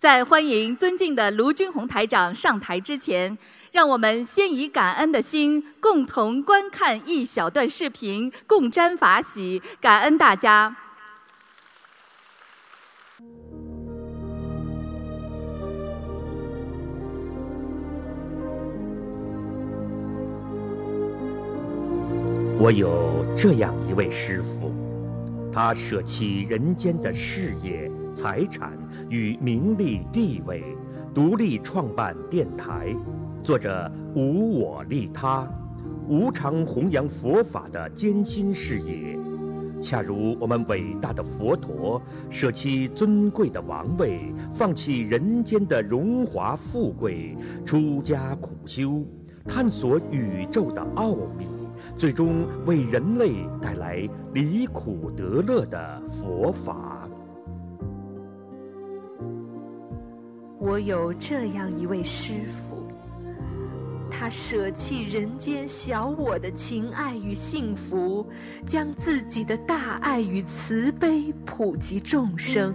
在欢迎尊敬的卢军宏台长上台之前，让我们先以感恩的心，共同观看一小段视频，共沾法喜，感恩大家。我有这样一位师傅，他舍弃人间的事业、财产与名利地位，独立创办电台，做着无我利他、无偿弘扬佛法的艰辛事业。恰如我们伟大的佛陀，舍弃尊贵的王位，放弃人间的荣华富贵，出家苦修，探索宇宙的奥秘。最终为人类带来离苦得乐的佛法。我有这样一位师父，他舍弃人间小我的情爱与幸福，将自己的大爱与慈悲普及众生，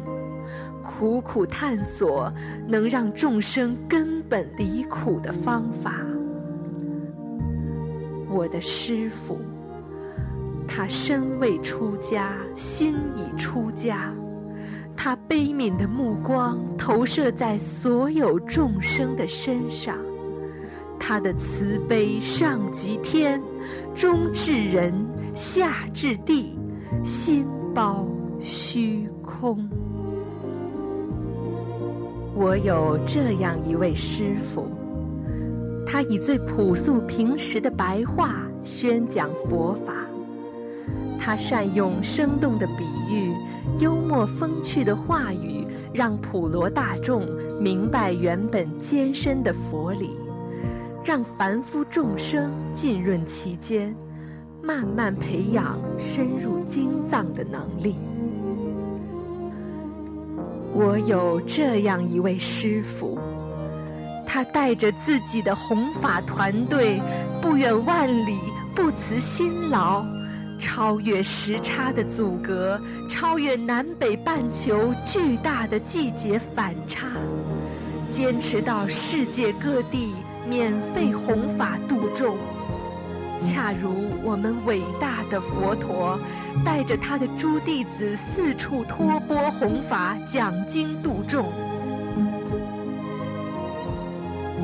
苦苦探索能让众生根本离苦的方法。我的师父，他身未出家，心已出家。他悲悯的目光投射在所有众生的身上，他的慈悲上及天，中至人，下至地，心包虚空。我有这样一位师父。他以最朴素平实的白话宣讲佛法，他善用生动的比喻、幽默风趣的话语，让普罗大众明白原本艰深的佛理，让凡夫众生浸润其间，慢慢培养深入经藏的能力。我有这样一位师傅。他带着自己的弘法团队，不远万里，不辞辛劳，超越时差的阻隔，超越南北半球巨大的季节反差，坚持到世界各地免费弘法度众，恰如我们伟大的佛陀，带着他的诸弟子四处托钵弘法，讲经度众。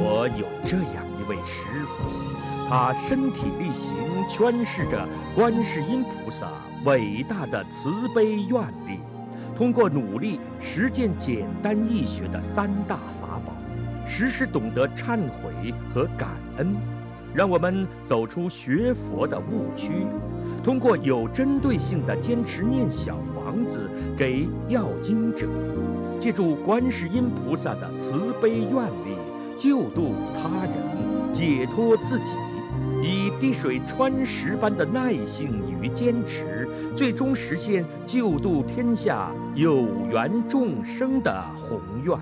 我有这样一位师傅，他身体力行诠释着观世音菩萨伟大的慈悲愿力，通过努力实践简单易学的三大法宝，时时懂得忏悔和感恩，让我们走出学佛的误区。通过有针对性的坚持念小房子给要经者，借助观世音菩萨的慈悲愿力。救度他人，解脱自己，以滴水穿石般的耐性与坚持，最终实现救度天下有缘众生的宏愿。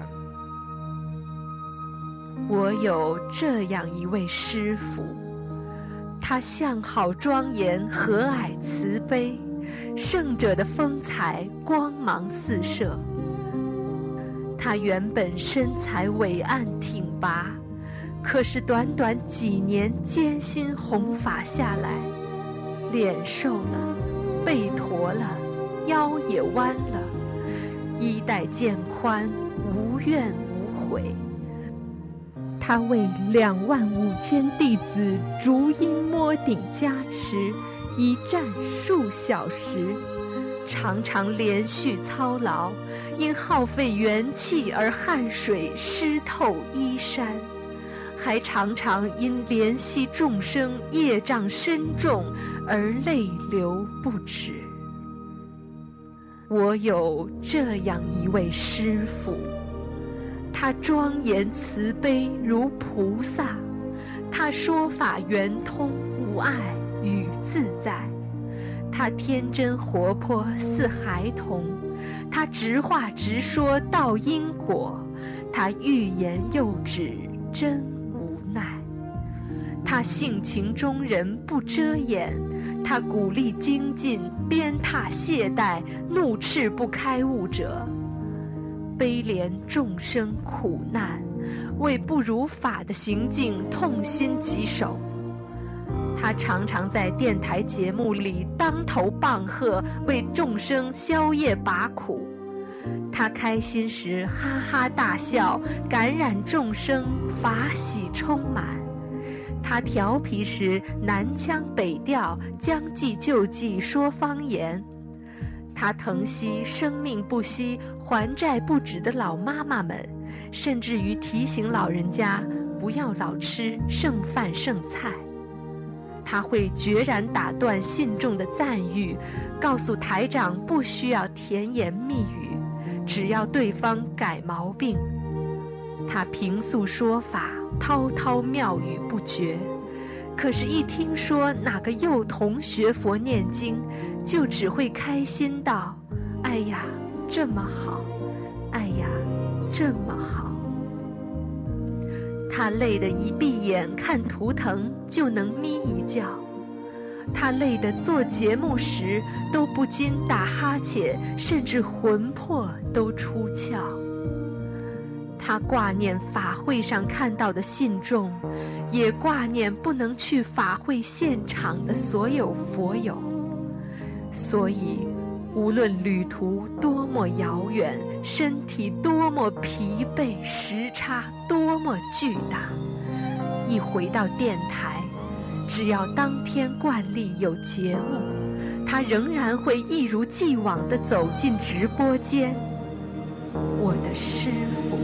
我有这样一位师父，他相好庄严，和蔼慈悲，圣者的风采光芒四射。他原本身材伟岸挺拔，可是短短几年艰辛弘法下来，脸瘦了，背驼了，腰也弯了，衣带渐宽，无怨无悔。他为两万五千弟子逐音摸顶加持，一站数小时，常常连续操劳。因耗费元气而汗水湿透衣衫，还常常因怜惜众生业障深重而泪流不止。我有这样一位师父，他庄严慈悲如菩萨，他说法圆通无碍与自在，他天真活泼似孩童。他直话直说道因果，他欲言又止真。他性情中人不遮掩，他鼓励精进，鞭挞懈怠，怒斥不开悟者。悲怜众生苦难，为不如法的行径痛心疾首。他常常在电台节目里当头棒喝，为众生消业拔苦。他开心时哈哈大笑，感染众生，法喜充满。他调皮时南腔北调，将计就计说方言。他疼惜生命不息、还债不止的老妈妈们，甚至于提醒老人家不要老吃剩饭剩菜。他会决然打断信众的赞誉，告诉台长不需要甜言蜜语，只要对方改毛病。他平素说法滔滔妙语不绝，可是，一听说哪个幼童学佛念经，就只会开心道：“哎呀，这么好！哎呀，这么好！”他累得一闭眼看图腾就能眯一觉，他累得做节目时都不禁打哈欠，甚至魂魄都出窍。他挂念法会上看到的信众，也挂念不能去法会现场的所有佛友，所以。无论旅途多么遥远，身体多么疲惫，时差多么巨大，一回到电台，只要当天惯例有节目，他仍然会一如既往地走进直播间。我的师傅，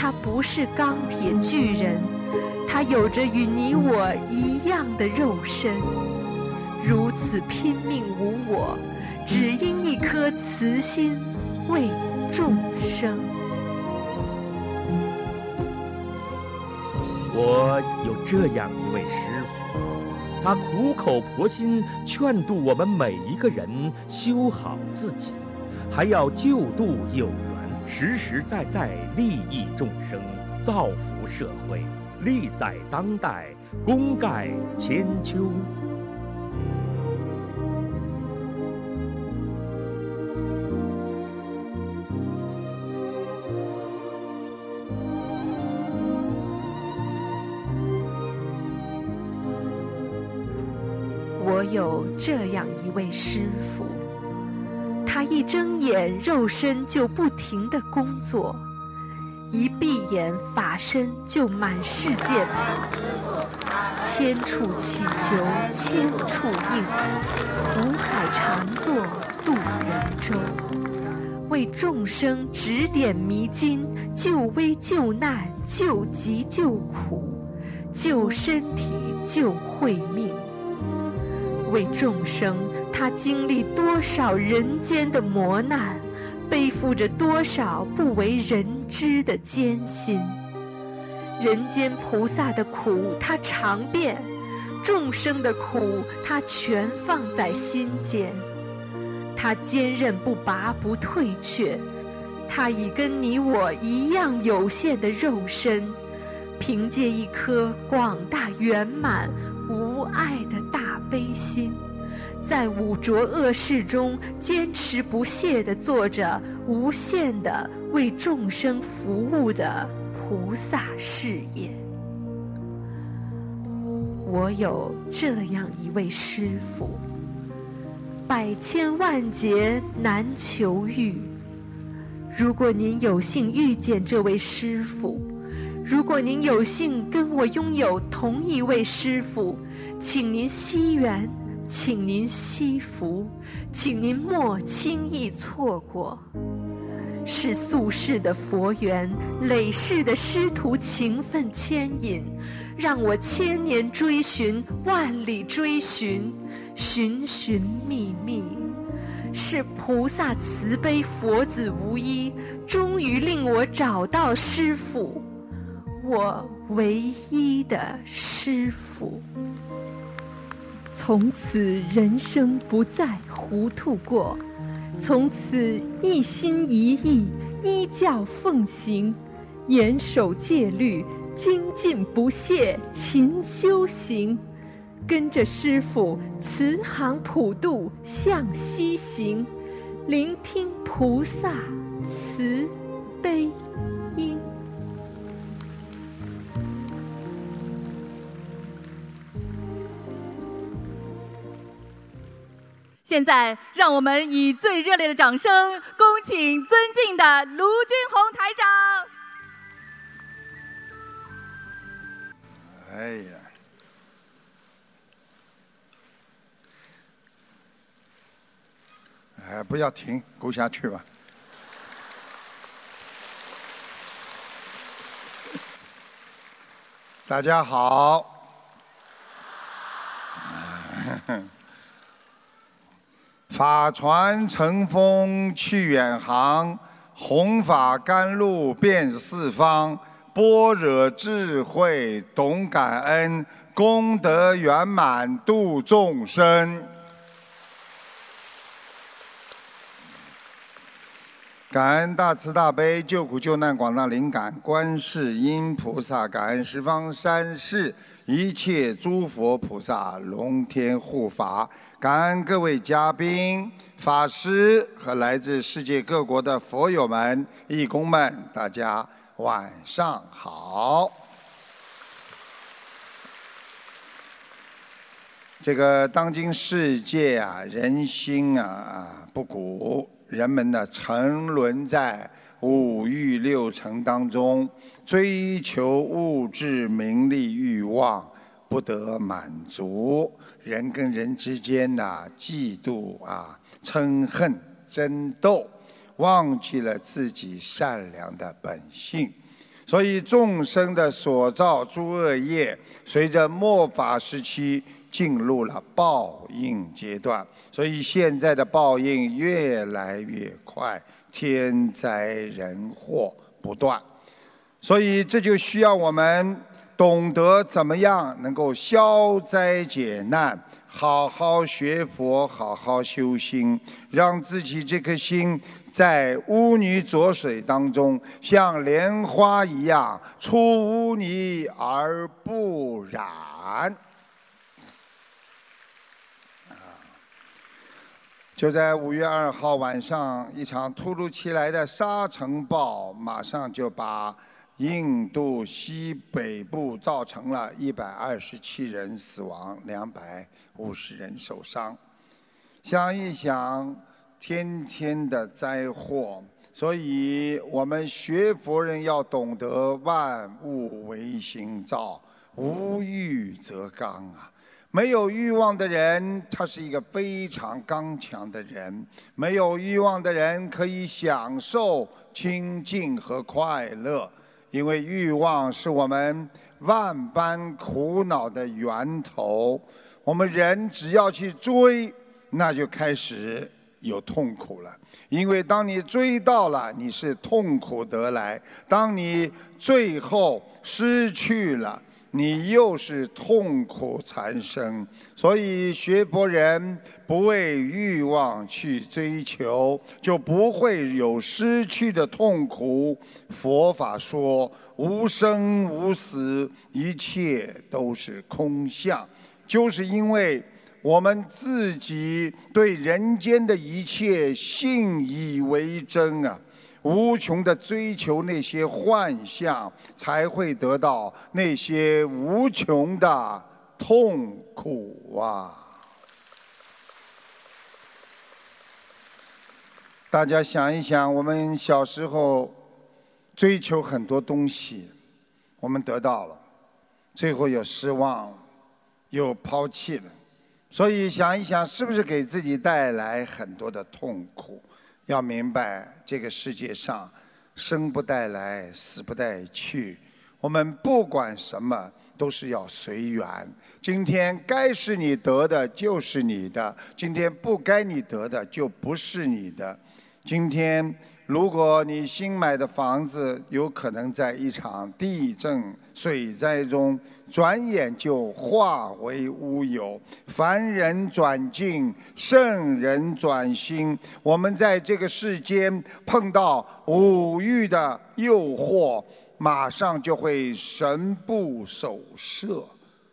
他不是钢铁巨人，他有着与你我一样的肉身，如此拼命无我。只因一颗慈心为众生。我有这样一位师傅，他苦口婆心劝度我们每一个人修好自己，还要救度有，实实在在利益众生，造福社会，利在当代，功盖千秋。我有这样一位师傅，一睁眼肉身就不停的工作，一闭眼法身就满世界跑，千处祈求千处应，苦海常作渡人舟，为众生指点迷津，救危救难，救急救苦，救身体救慧命。为众生，他经历多少人间的磨难，背负着多少不为人知的艰辛。人间菩萨的苦，他尝遍；众生的苦，他全放在心间。他坚韧不拔，不退却。他以跟你我一样有限的肉身，凭借一颗广大圆满无爱的大。悲心，在五浊恶世中坚持不懈地做着无限的为众生服务的菩萨事业。我有这样一位师傅，百千万劫难求遇。如果您有幸遇见这位师傅，如果您有幸跟我拥有同一位师傅。请您惜缘，请您惜福，请您莫轻易错过。是宿世的佛缘，累世的师徒情分牵引，让我千年追寻，万里追寻，寻寻觅觅。是菩萨慈悲，佛子无依，终于令我找到师父，我唯一的师父。从此人生不再糊涂过，从此一心一意依教奉行，严守戒律，精进不懈勤修行，跟着师父慈航普渡向西行，聆听菩萨慈。慈悲现在，让我们以最热烈的掌声，恭请尊敬的卢军红台长。哎呀！哎，不要停，鼓下去吧。大家好。法船乘风去远航，弘法甘露遍四方，般若智慧懂感恩，功德圆满度众生。感恩大慈大悲救苦救难广大灵感观世音菩萨，感恩十方三世一切诸佛菩萨龙天护法。感恩各位嘉宾、法师和来自世界各国的佛友们、义工们，大家晚上好。这个当今世界啊，人心啊不古，人们呢沉沦在五欲六尘当中，追求物质名利欲望不得满足。人跟人之间呐，嫉妒啊、嗔恨、争斗，忘记了自己善良的本性，所以众生的所造诸恶业，随着末法时期进入了报应阶段，所以现在的报应越来越快，天灾人祸不断，所以这就需要我们。懂得怎么样能够消灾解难，好好学佛，好好修心，让自己这颗心在污泥浊水当中，像莲花一样出污泥而不染。就在五月二号晚上，一场突如其来的沙尘暴，马上就把。印度西北部造成了一百二十七人死亡，两百五十人受伤。想一想，天天的灾祸，所以我们学佛人要懂得万物唯心造，无欲则刚啊。没有欲望的人，他是一个非常刚强的人。没有欲望的人可以享受清净和快乐。因为欲望是我们万般苦恼的源头，我们人只要去追，那就开始有痛苦了。因为当你追到了，你是痛苦得来；当你最后失去了。你又是痛苦缠身，所以学佛人不为欲望去追求，就不会有失去的痛苦。佛法说无生无死，一切都是空相，就是因为我们自己对人间的一切信以为真啊。无穷的追求那些幻象，才会得到那些无穷的痛苦啊！大家想一想，我们小时候追求很多东西，我们得到了，最后又失望，又抛弃了，所以想一想，是不是给自己带来很多的痛苦？要明白，这个世界上，生不带来，死不带去。我们不管什么，都是要随缘。今天该是你得的，就是你的；今天不该你得的，就不是你的。今天。如果你新买的房子有可能在一场地震、水灾中，转眼就化为乌有。凡人转境，圣人转心。我们在这个世间碰到五欲的诱惑，马上就会神不守舍。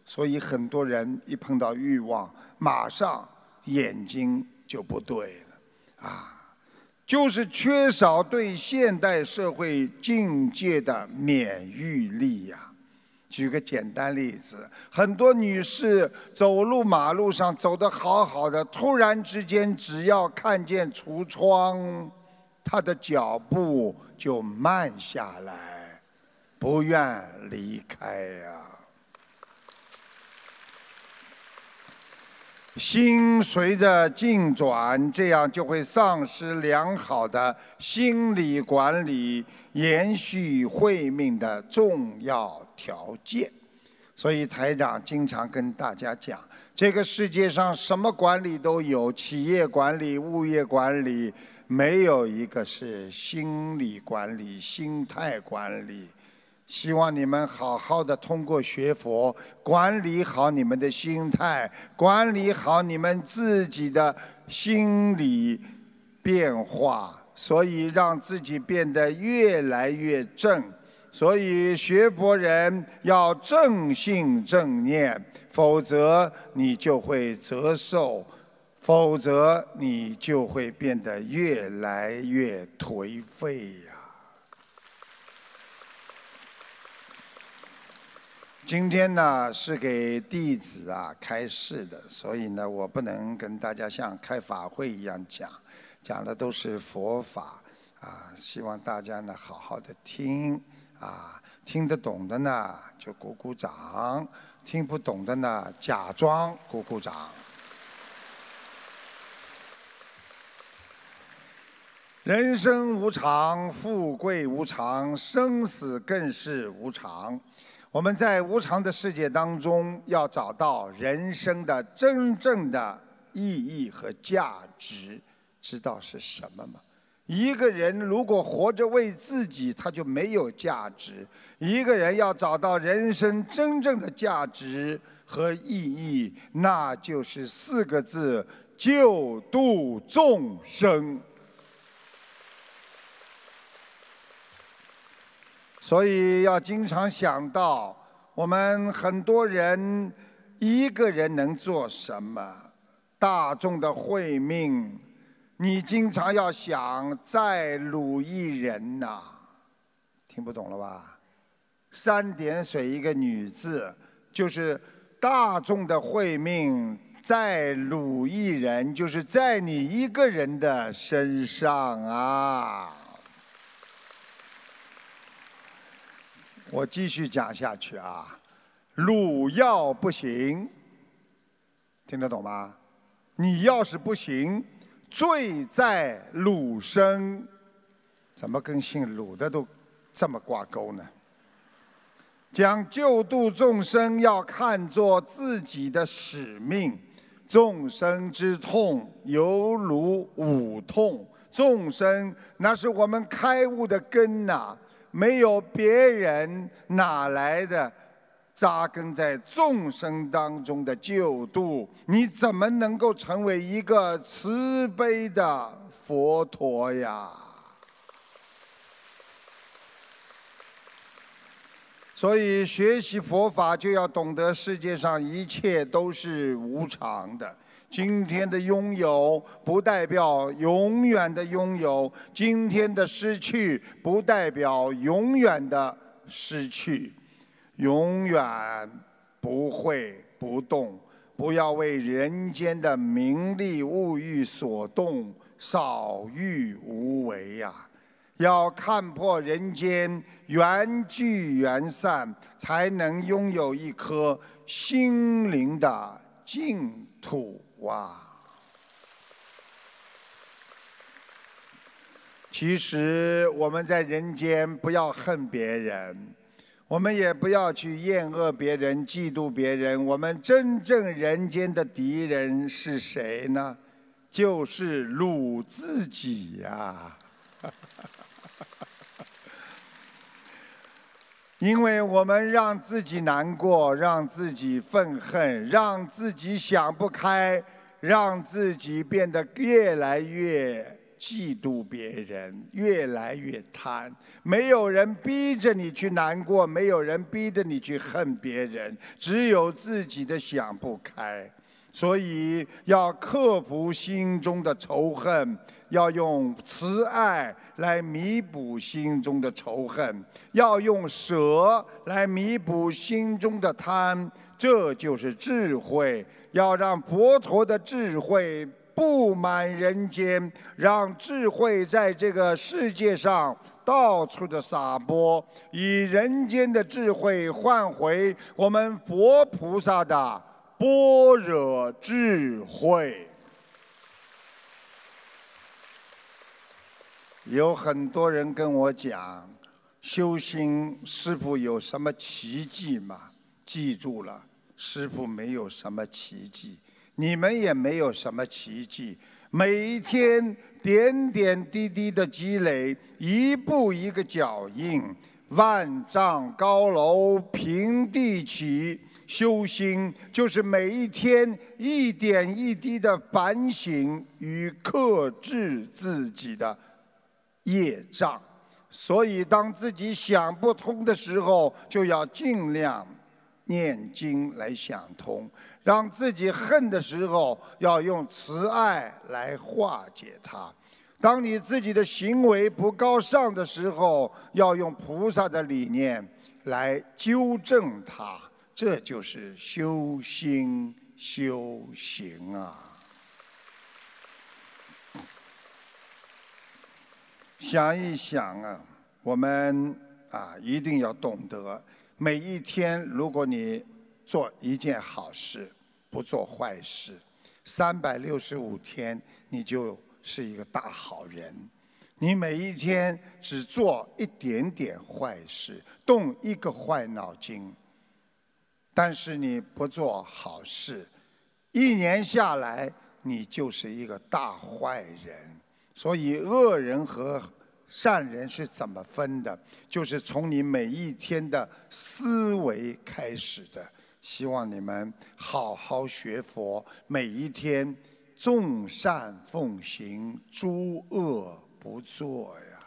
所以很多人一碰到欲望，马上眼睛就不对了，啊。就是缺少对现代社会境界的免疫力呀。举个简单例子，很多女士走路马路上走得好好的，突然之间只要看见橱窗，她的脚步就慢下来，不愿离开呀。心随着境转，这样就会丧失良好的心理管理、延续慧命的重要条件。所以台长经常跟大家讲，这个世界上什么管理都有，企业管理、物业管理，没有一个是心理管理、心态管理。希望你们好好的通过学佛，管理好你们的心态，管理好你们自己的心理变化，所以让自己变得越来越正。所以学佛人要正信正念，否则你就会折寿，否则你就会变得越来越颓废呀。今天呢是给弟子啊开示的，所以呢我不能跟大家像开法会一样讲，讲的都是佛法啊，希望大家呢好好的听啊，听得懂的呢就鼓鼓掌，听不懂的呢假装鼓鼓掌。人生无常，富贵无常，生死更是无常。我们在无常的世界当中，要找到人生的真正的意义和价值，知道是什么吗？一个人如果活着为自己，他就没有价值。一个人要找到人生真正的价值和意义，那就是四个字：救度众生。所以要经常想到，我们很多人一个人能做什么？大众的会命，你经常要想再鲁一人呐，听不懂了吧？三点水一个女字，就是大众的会命，再鲁一人，就是在你一个人的身上啊。我继续讲下去啊，汝要不行，听得懂吗？你要是不行，罪在汝身。怎么跟姓鲁的都这么挂钩呢？将救度众生要看作自己的使命，众生之痛犹如吾痛，众生那是我们开悟的根呐。没有别人哪来的扎根在众生当中的救度？你怎么能够成为一个慈悲的佛陀呀？所以学习佛法就要懂得世界上一切都是无常的。今天的拥有不代表永远的拥有，今天的失去不代表永远的失去，永远不会不动。不要为人间的名利物欲所动，少欲无为呀！要看破人间缘聚缘散，才能拥有一颗心灵的净土。哇！其实我们在人间不要恨别人，我们也不要去厌恶别人、嫉妒别人。我们真正人间的敌人是谁呢？就是鲁自己呀！因为我们让自己难过，让自己愤恨，让自己想不开，让自己变得越来越嫉妒别人，越来越贪。没有人逼着你去难过，没有人逼着你去恨别人，只有自己的想不开。所以要克服心中的仇恨，要用慈爱来弥补心中的仇恨，要用舍来弥补心中的贪，这就是智慧。要让佛陀的智慧布满人间，让智慧在这个世界上到处的洒播，以人间的智慧换回我们佛菩萨的般若智慧。有很多人跟我讲，修心师傅有什么奇迹吗？记住了。师傅没有什么奇迹，你们也没有什么奇迹。每一天点点滴滴的积累，一步一个脚印，万丈高楼平地起。修心就是每一天一点一滴的反省与克制自己的业障。所以，当自己想不通的时候，就要尽量。念经来想通，让自己恨的时候，要用慈爱来化解它；当你自己的行为不高尚的时候，要用菩萨的理念来纠正它。这就是修心修行啊！想一想啊，我们啊，一定要懂得。每一天，如果你做一件好事，不做坏事，三百六十五天，你就是一个大好人。你每一天只做一点点坏事，动一个坏脑筋，但是你不做好事，一年下来，你就是一个大坏人。所以，恶人和善人是怎么分的？就是从你每一天的思维开始的。希望你们好好学佛，每一天众善奉行，诸恶不作呀。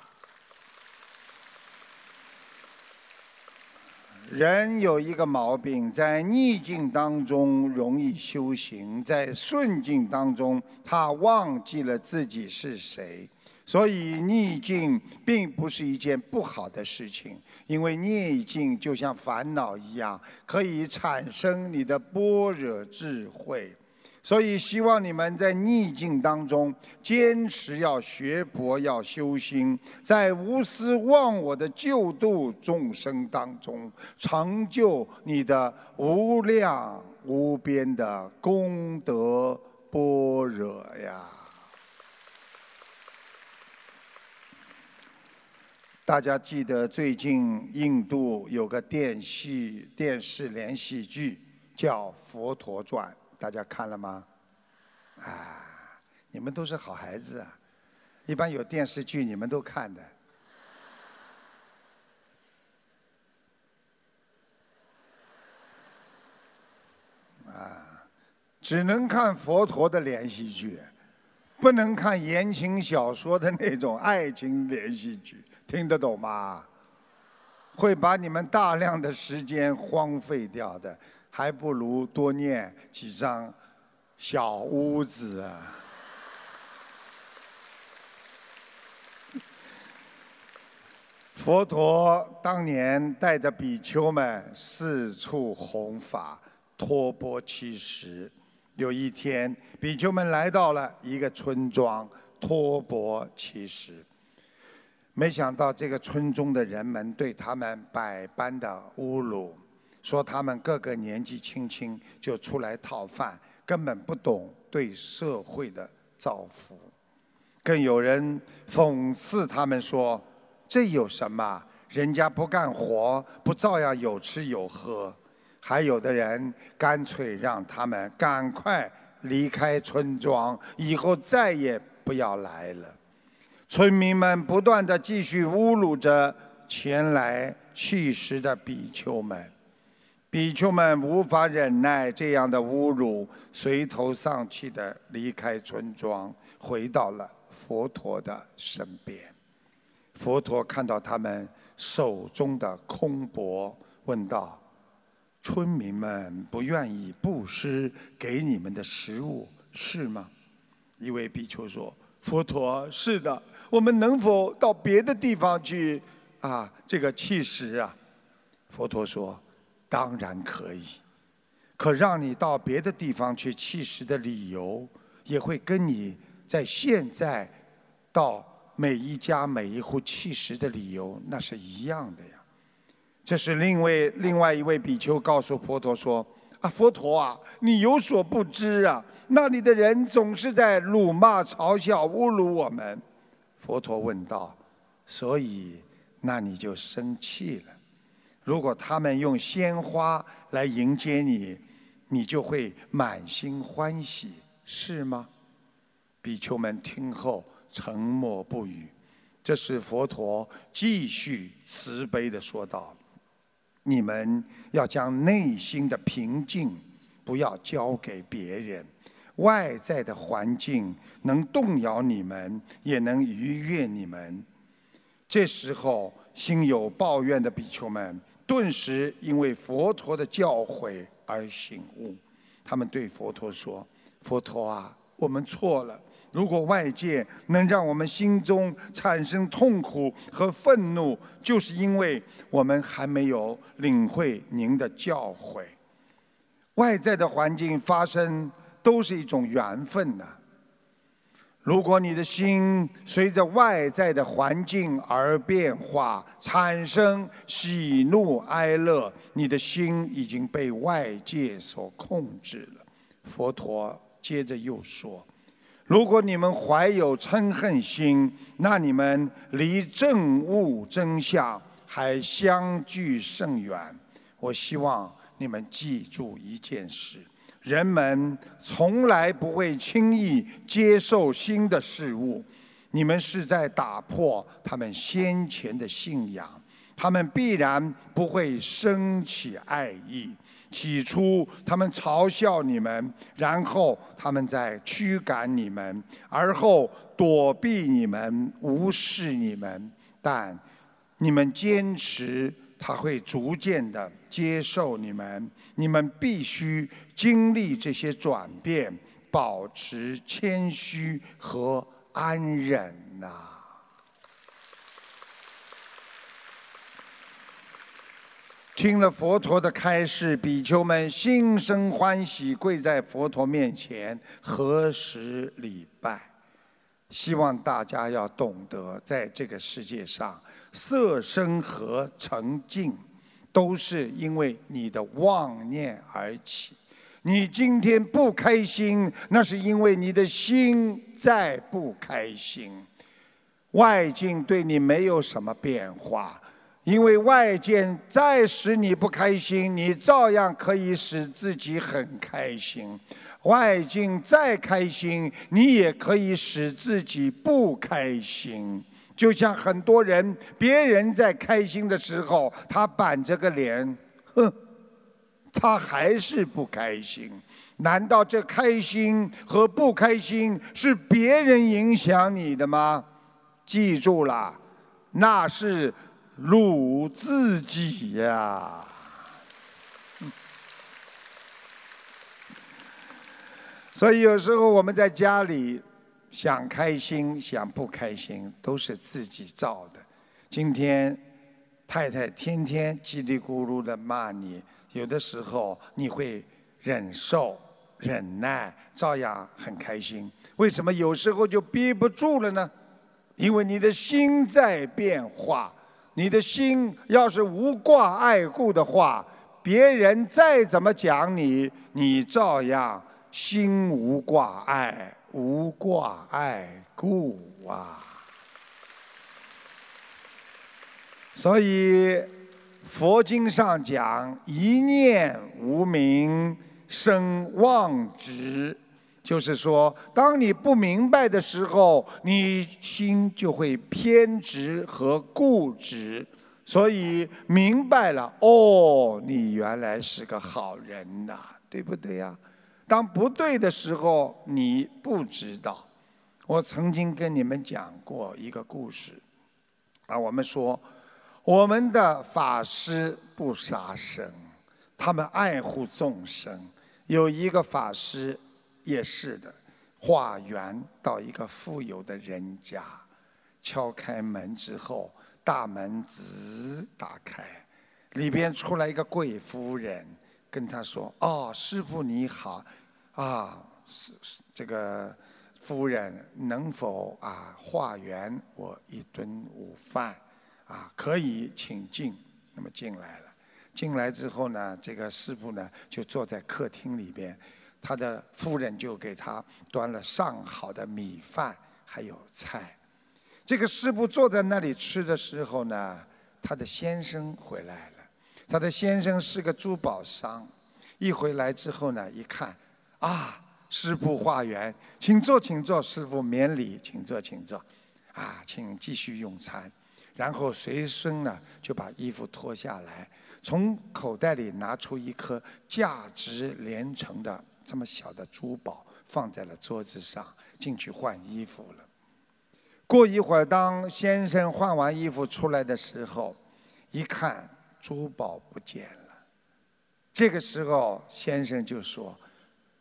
人有一个毛病，在逆境当中容易修行，在顺境当中他忘记了自己是谁。所以逆境并不是一件不好的事情，因为逆境就像烦恼一样，可以产生你的般若智慧。所以希望你们在逆境当中坚持要学佛、要修心，在无私忘我的救度众生当中，成就你的无量无边的功德般若呀。大家记得最近印度有个电视电视连续剧叫《佛陀传》，大家看了吗？啊，你们都是好孩子啊！一般有电视剧你们都看的。啊，只能看佛陀的连续剧，不能看言情小说的那种爱情连续剧。听得懂吗？会把你们大量的时间荒废掉的，还不如多念几张小屋子啊！佛陀当年带着比丘们四处弘法，托钵乞食。有一天，比丘们来到了一个村庄，托钵乞食。没想到这个村中的人们对他们百般的侮辱，说他们个个年纪轻轻就出来讨饭，根本不懂对社会的造福。更有人讽刺他们说：“这有什么？人家不干活，不照样有吃有喝？”还有的人干脆让他们赶快离开村庄，以后再也不要来了。村民们不断的继续侮辱着前来乞食的比丘们，比丘们无法忍耐这样的侮辱，垂头丧气的离开村庄，回到了佛陀的身边。佛陀看到他们手中的空钵，问道：“村民们不愿意布施给你们的食物，是吗？”一位比丘说。佛陀，是的，我们能否到别的地方去啊？这个弃食啊？佛陀说，当然可以。可让你到别的地方去弃食的理由，也会跟你在现在到每一家每一户弃食的理由那是一样的呀。这是另外另外一位比丘告诉佛陀说：“啊，佛陀啊，你有所不知啊，那里的人总是在辱骂、嘲笑、侮辱我们。”佛陀问道：“所以，那你就生气了？如果他们用鲜花来迎接你？”你就会满心欢喜，是吗？比丘们听后沉默不语。这时佛陀继续慈悲的说道：“你们要将内心的平静不要交给别人，外在的环境能动摇你们，也能愉悦你们。这时候心有抱怨的比丘们，顿时因为佛陀的教诲。”而醒悟，他们对佛陀说：“佛陀啊，我们错了。如果外界能让我们心中产生痛苦和愤怒，就是因为我们还没有领会您的教诲。外在的环境发生都是一种缘分呐。”如果你的心随着外在的环境而变化，产生喜怒哀乐，你的心已经被外界所控制了。佛陀接着又说：“如果你们怀有嗔恨心，那你们离正悟真相还相距甚远。我希望你们记住一件事。”人们从来不会轻易接受新的事物，你们是在打破他们先前的信仰，他们必然不会升起爱意。起初他们嘲笑你们，然后他们在驱赶你们，而后躲避你们，无视你们。但你们坚持。他会逐渐的接受你们，你们必须经历这些转变，保持谦虚和安忍呐。听了佛陀的开示，比丘们心生欢喜，跪在佛陀面前合十礼拜。希望大家要懂得，在这个世界上。色身和沉静，都是因为你的妄念而起。你今天不开心，那是因为你的心在不开心。外境对你没有什么变化，因为外界再使你不开心，你照样可以使自己很开心。外境再开心，你也可以使自己不开心。就像很多人，别人在开心的时候，他板着个脸，哼，他还是不开心。难道这开心和不开心是别人影响你的吗？记住了，那是辱自己呀。所以有时候我们在家里。想开心，想不开心，都是自己造的。今天太太天天叽里咕噜的骂你，有的时候你会忍受、忍耐，照样很开心。为什么有时候就憋不住了呢？因为你的心在变化。你的心要是无挂碍故的话，别人再怎么讲你，你照样心无挂碍。无挂碍故啊，所以佛经上讲一念无明生妄执，就是说，当你不明白的时候，你心就会偏执和固执。所以明白了，哦，你原来是个好人呐，对不对呀？当不对的时候，你不知道。我曾经跟你们讲过一个故事，啊，我们说我们的法师不杀生，他们爱护众生。有一个法师也是的，化缘到一个富有的人家，敲开门之后，大门直打开，里边出来一个贵夫人，跟他说：“哦，师傅你好，啊，是是这个夫人能否啊化缘我一顿午饭？啊，可以，请进。那么进来了，进来之后呢，这个师傅呢就坐在客厅里边。”他的夫人就给他端了上好的米饭，还有菜。这个师傅坐在那里吃的时候呢，他的先生回来了。他的先生是个珠宝商，一回来之后呢，一看，啊，师傅化缘，请坐，请坐，师傅免礼，请坐，请坐，啊，请继续用餐。然后随身呢就把衣服脱下来，从口袋里拿出一颗价值连城的。这么小的珠宝放在了桌子上，进去换衣服了。过一会儿，当先生换完衣服出来的时候，一看珠宝不见了。这个时候，先生就说：“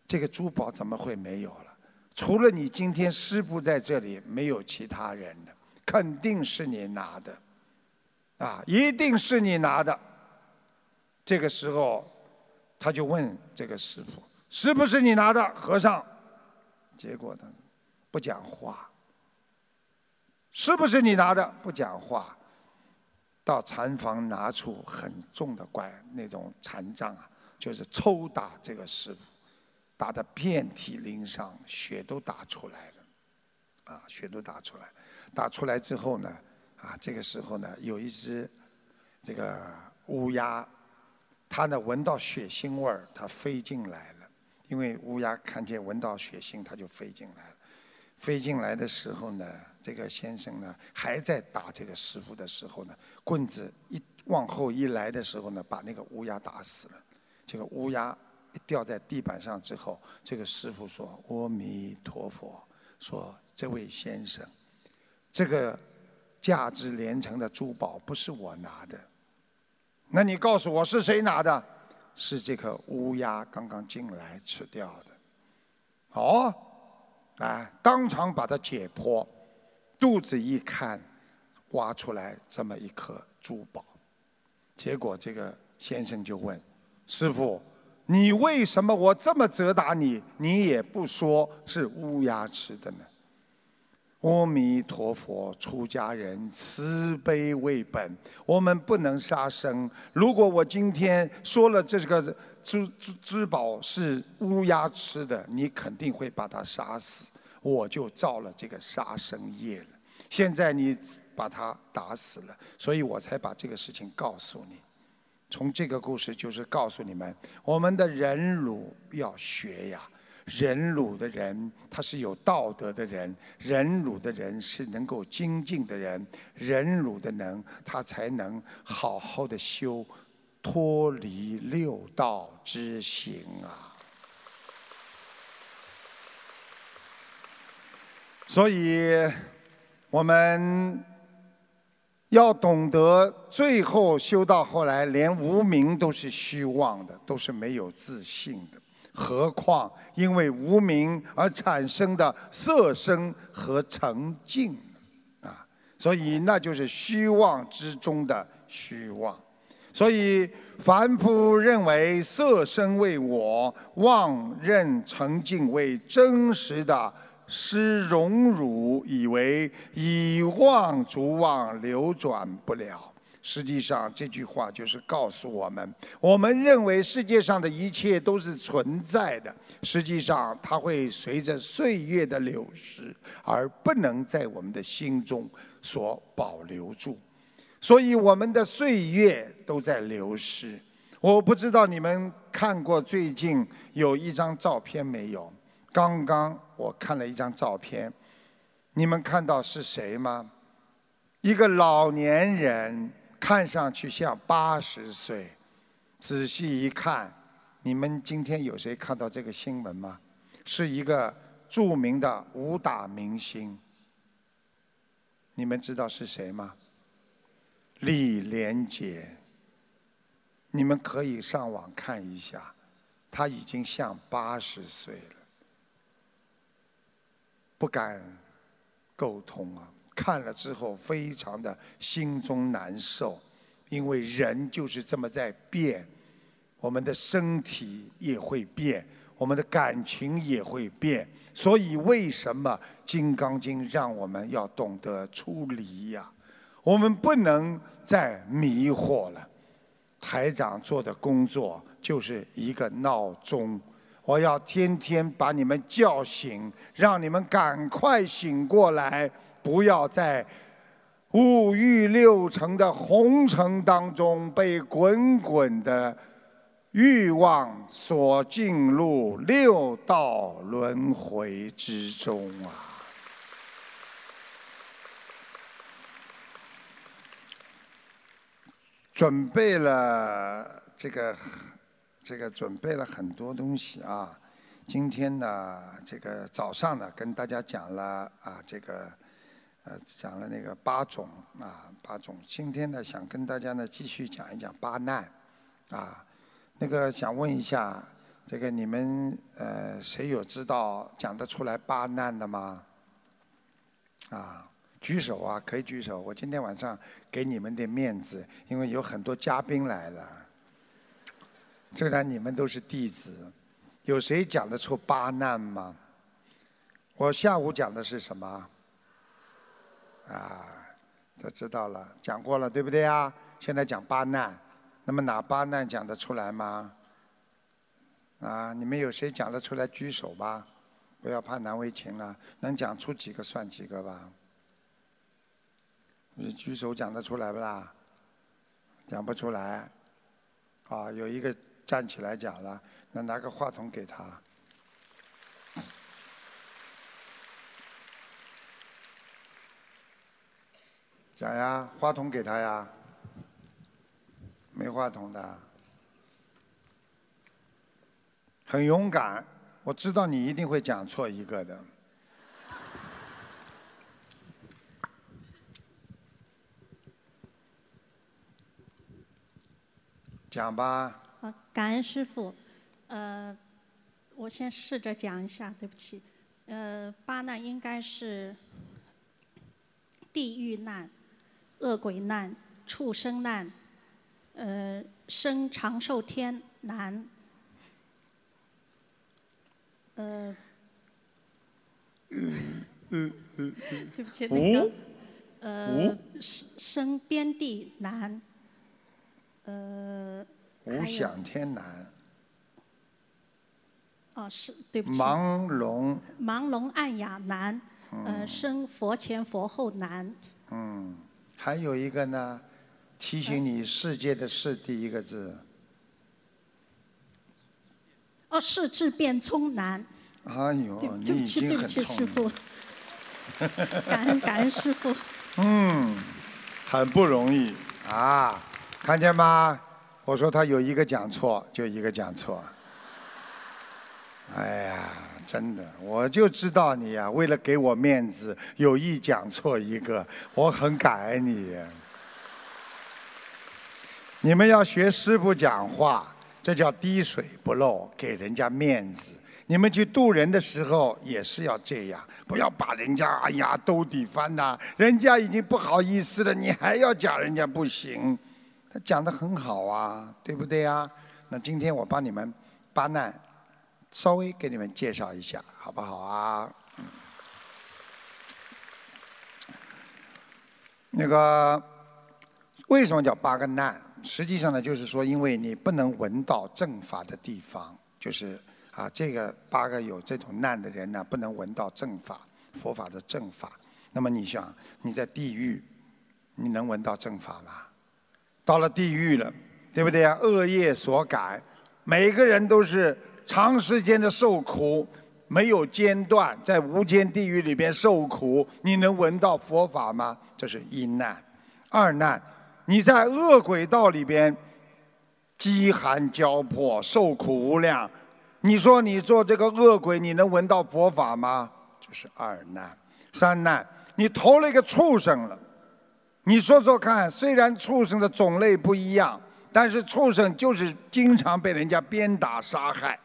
这个珠宝怎么会没有了？除了你今天师傅在这里，没有其他人的，肯定是你拿的，啊，一定是你拿的。”这个时候，他就问这个师傅。是不是你拿的，和尚？结果呢，不讲话。是不是你拿的？不讲话。到禅房拿出很重的怪那种禅杖啊，就是抽打这个师傅，打得遍体鳞伤，血都打出来了，啊，血都打出来。打出来之后呢，啊，这个时候呢，有一只这个乌鸦，它呢闻到血腥味儿，它飞进来了。因为乌鸦看见闻到血腥，它就飞进来了。飞进来的时候呢，这个先生呢还在打这个师傅的时候呢，棍子一往后一来的时候呢，把那个乌鸦打死了。这个乌鸦掉在地板上之后，这个师傅说：“阿弥陀佛。”说：“这位先生，这个价值连城的珠宝不是我拿的，那你告诉我是谁拿的？”是这颗乌鸦刚刚进来吃掉的，哦，啊，当场把它解剖，肚子一看，挖出来这么一颗珠宝，结果这个先生就问师傅：“你为什么我这么责打你，你也不说是乌鸦吃的呢？”阿弥陀佛，出家人慈悲为本，我们不能杀生。如果我今天说了这个珠珠珠宝是乌鸦吃的，你肯定会把它杀死，我就造了这个杀生业了。现在你把它打死了，所以我才把这个事情告诉你。从这个故事就是告诉你们，我们的忍辱要学呀。忍辱的人，他是有道德的人；忍辱的人是能够精进的人；忍辱的能，他才能好好的修，脱离六道之行啊。所以，我们要懂得，最后修到后来，连无名都是虚妄的，都是没有自信的。何况因为无名而产生的色身和成净啊，所以那就是虚妄之中的虚妄。所以凡夫认为色身为我，妄认成净为真实的，失荣辱，以为以妄逐妄，流转不了。实际上，这句话就是告诉我们：我们认为世界上的一切都是存在的，实际上它会随着岁月的流逝而不能在我们的心中所保留住。所以，我们的岁月都在流失。我不知道你们看过最近有一张照片没有？刚刚我看了一张照片，你们看到是谁吗？一个老年人。看上去像八十岁，仔细一看，你们今天有谁看到这个新闻吗？是一个著名的武打明星，你们知道是谁吗？李连杰。你们可以上网看一下，他已经像八十岁了。不敢沟通啊。看了之后，非常的心中难受，因为人就是这么在变，我们的身体也会变，我们的感情也会变。所以，为什么《金刚经》让我们要懂得出离呀？我们不能再迷惑了。台长做的工作就是一个闹钟，我要天天把你们叫醒，让你们赶快醒过来。不要在五欲六尘的红尘当中被滚滚的欲望所进入六道轮回之中啊！准备了这个，这个准备了很多东西啊。今天呢，这个早上呢，跟大家讲了啊，这个。呃，讲了那个八种啊，八种。今天呢，想跟大家呢继续讲一讲八难，啊，那个想问一下，这个你们呃谁有知道讲得出来八难的吗？啊，举手啊，可以举手。我今天晚上给你们点面子，因为有很多嘉宾来了，虽然你们都是弟子，有谁讲得出八难吗？我下午讲的是什么？啊，都知道了，讲过了，对不对啊？现在讲八难，那么哪八难讲得出来吗？啊，你们有谁讲得出来？举手吧，不要怕难为情了，能讲出几个算几个吧。你举手讲得出来不啦？讲不出来，啊，有一个站起来讲了，那拿个话筒给他。讲呀，话筒给他呀，没话筒的，很勇敢。我知道你一定会讲错一个的，讲吧。好，感恩师傅。呃，我先试着讲一下，对不起。呃，八难应该是地狱难。恶鬼难、畜生难，呃，生长寿天难，呃，嗯嗯嗯，对不起，那个，呃，生生边地难，呃，无想天难，哦，是对不起，盲聋，盲聋暗哑难，呃，生佛前佛后难，嗯。还有一个呢，提醒你“世界”的“世”第一个字。哦，世智变聪难。哎呦，你已经很师傅。感恩感恩师傅。嗯，很不容易啊！看见吗？我说他有一个讲错，就一个讲错。哎呀，真的，我就知道你呀，为了给我面子，有意讲错一个，我很感恩你。你们要学师傅讲话，这叫滴水不漏，给人家面子。你们去渡人的时候也是要这样，不要把人家哎呀兜底翻呐，人家已经不好意思了，你还要讲人家不行。他讲的很好啊，对不对啊？那今天我帮你们八难。稍微给你们介绍一下，好不好啊？那个为什么叫八个难？实际上呢，就是说，因为你不能闻到正法的地方，就是啊，这个八个有这种难的人呢，不能闻到正法，佛法的正法。那么你想，你在地狱，你能闻到正法吗？到了地狱了，对不对啊？恶业所感，每个人都是。长时间的受苦，没有间断，在无间地狱里边受苦，你能闻到佛法吗？这是一难。二难，你在恶鬼道里边，饥寒交迫，受苦无量。你说你做这个恶鬼，你能闻到佛法吗？这是二难。三难，你投了一个畜生了。你说说看，虽然畜生的种类不一样，但是畜生就是经常被人家鞭打杀害。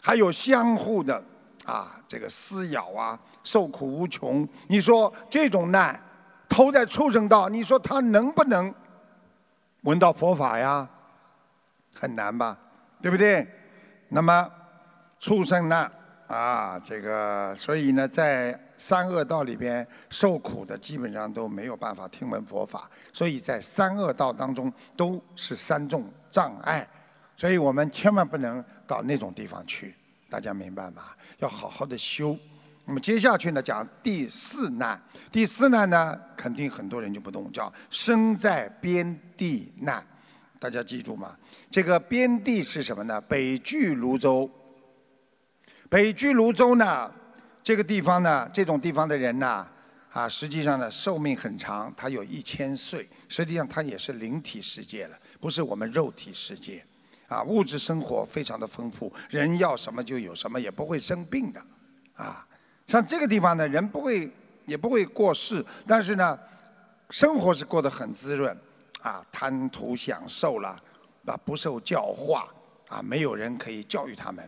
还有相互的啊，这个撕咬啊，受苦无穷。你说这种难，投在畜生道，你说他能不能闻到佛法呀？很难吧，对不对？那么畜生呢？啊，这个所以呢，在三恶道里边受苦的，基本上都没有办法听闻佛法，所以在三恶道当中都是三重障碍，所以我们千万不能到那种地方去，大家明白吗？要好好的修。那么接下去呢，讲第四难，第四难呢，肯定很多人就不懂，叫生在边地难，大家记住吗？这个边地是什么呢？北距泸州。北距泸州呢，这个地方呢，这种地方的人呢，啊，实际上呢，寿命很长，他有一千岁。实际上，他也是灵体世界了，不是我们肉体世界。啊，物质生活非常的丰富，人要什么就有什么，也不会生病的。啊，像这个地方呢，人不会也不会过世，但是呢，生活是过得很滋润。啊，贪图享受了，啊，不受教化，啊，没有人可以教育他们。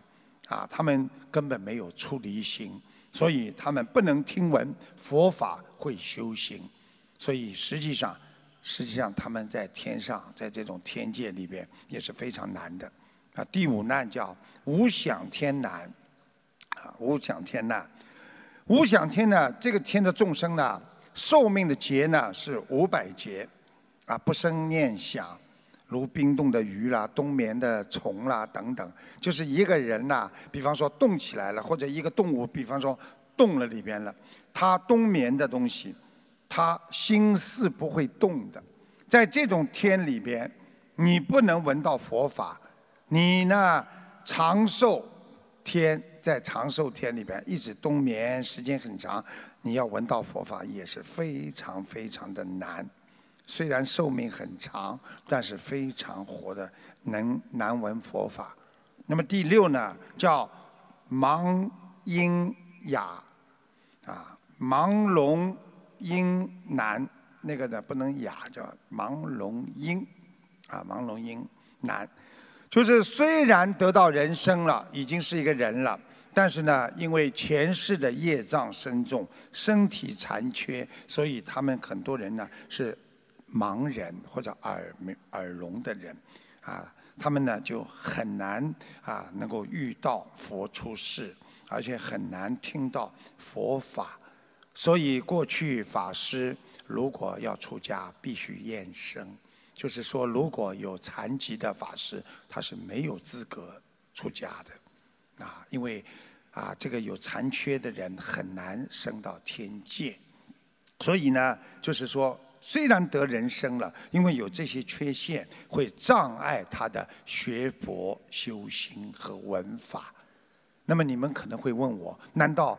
啊，他们根本没有出离心，所以他们不能听闻佛法会修行，所以实际上，实际上他们在天上，在这种天界里边也是非常难的。啊，第五难叫无想天难，啊，无想天难，无想天呢，这个天的众生呢，寿命的劫呢是五百劫，啊，不生念想。如冰冻的鱼啦，冬眠的虫啦等等，就是一个人呐，比方说动起来了，或者一个动物，比方说冻了里边了，它冬眠的东西，它心是不会动的。在这种天里边，你不能闻到佛法，你呢长寿天在长寿天里边一直冬眠时间很长，你要闻到佛法也是非常非常的难。虽然寿命很长，但是非常活的能难闻佛法。那么第六呢，叫盲音哑啊，盲聋音难，那个呢不能哑，叫盲聋音啊，盲聋音难。就是虽然得到人生了，已经是一个人了，但是呢，因为前世的业障深重，身体残缺，所以他们很多人呢是。盲人或者耳没耳聋的人，啊，他们呢就很难啊能够遇到佛出世，而且很难听到佛法。所以过去法师如果要出家，必须验生，就是说如果有残疾的法师，他是没有资格出家的，啊，因为啊这个有残缺的人很难升到天界。所以呢，就是说。虽然得人生了，因为有这些缺陷，会障碍他的学佛修行和文法。那么你们可能会问我：难道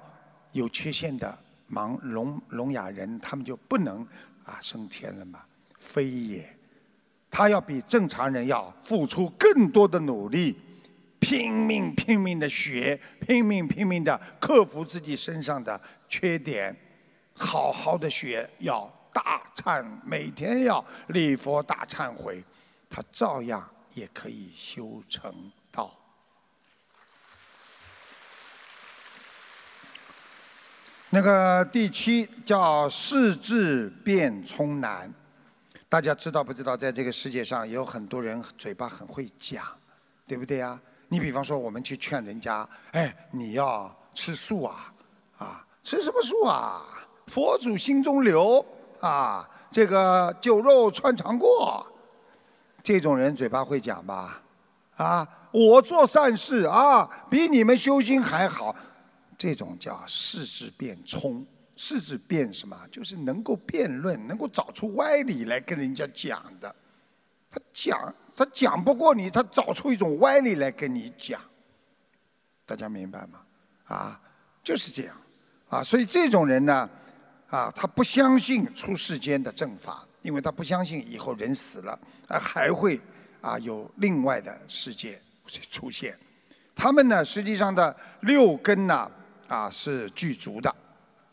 有缺陷的盲聋聋哑人，他们就不能啊升天了吗？非也，他要比正常人要付出更多的努力，拼命拼命的学，拼命拼命的克服自己身上的缺点，好好的学要。大忏，每天要礼佛大忏悔，他照样也可以修成道。那个第七叫世智辩聪难，大家知道不知道？在这个世界上，有很多人嘴巴很会讲，对不对呀？你比方说，我们去劝人家，哎，你要吃素啊，啊，吃什么素啊？佛祖心中留。啊，这个酒肉穿肠过，这种人嘴巴会讲吧？啊，我做善事啊，比你们修心还好，这种叫世智辩聪。世智辩什么？就是能够辩论，能够找出歪理来跟人家讲的。他讲，他讲不过你，他找出一种歪理来跟你讲。大家明白吗？啊，就是这样。啊，所以这种人呢。啊，他不相信出世间的正法，因为他不相信以后人死了啊还会啊有另外的世界出现。他们呢，实际上的六根呢啊是具足的，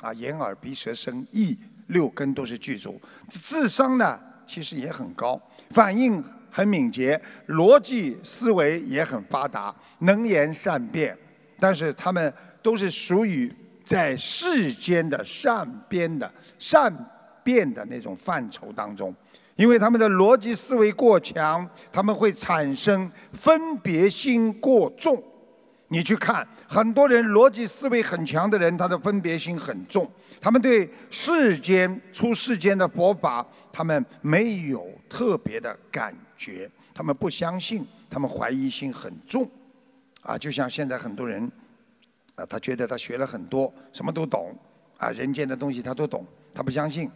啊眼耳鼻舌身意六根都是具足，智商呢其实也很高，反应很敏捷，逻辑思维也很发达，能言善辩。但是他们都是属于在世间的善变的善变的那种范畴当中，因为他们的逻辑思维过强，他们会产生分别心过重。你去看，很多人逻辑思维很强的人，他的分别心很重，他们对世间出世间的佛法，他们没有特别的感觉，他们不相信，他们怀疑心很重，啊，就像现在很多人，他觉得他学了很多，什么都懂，啊，人间的东西他都懂，他不相信，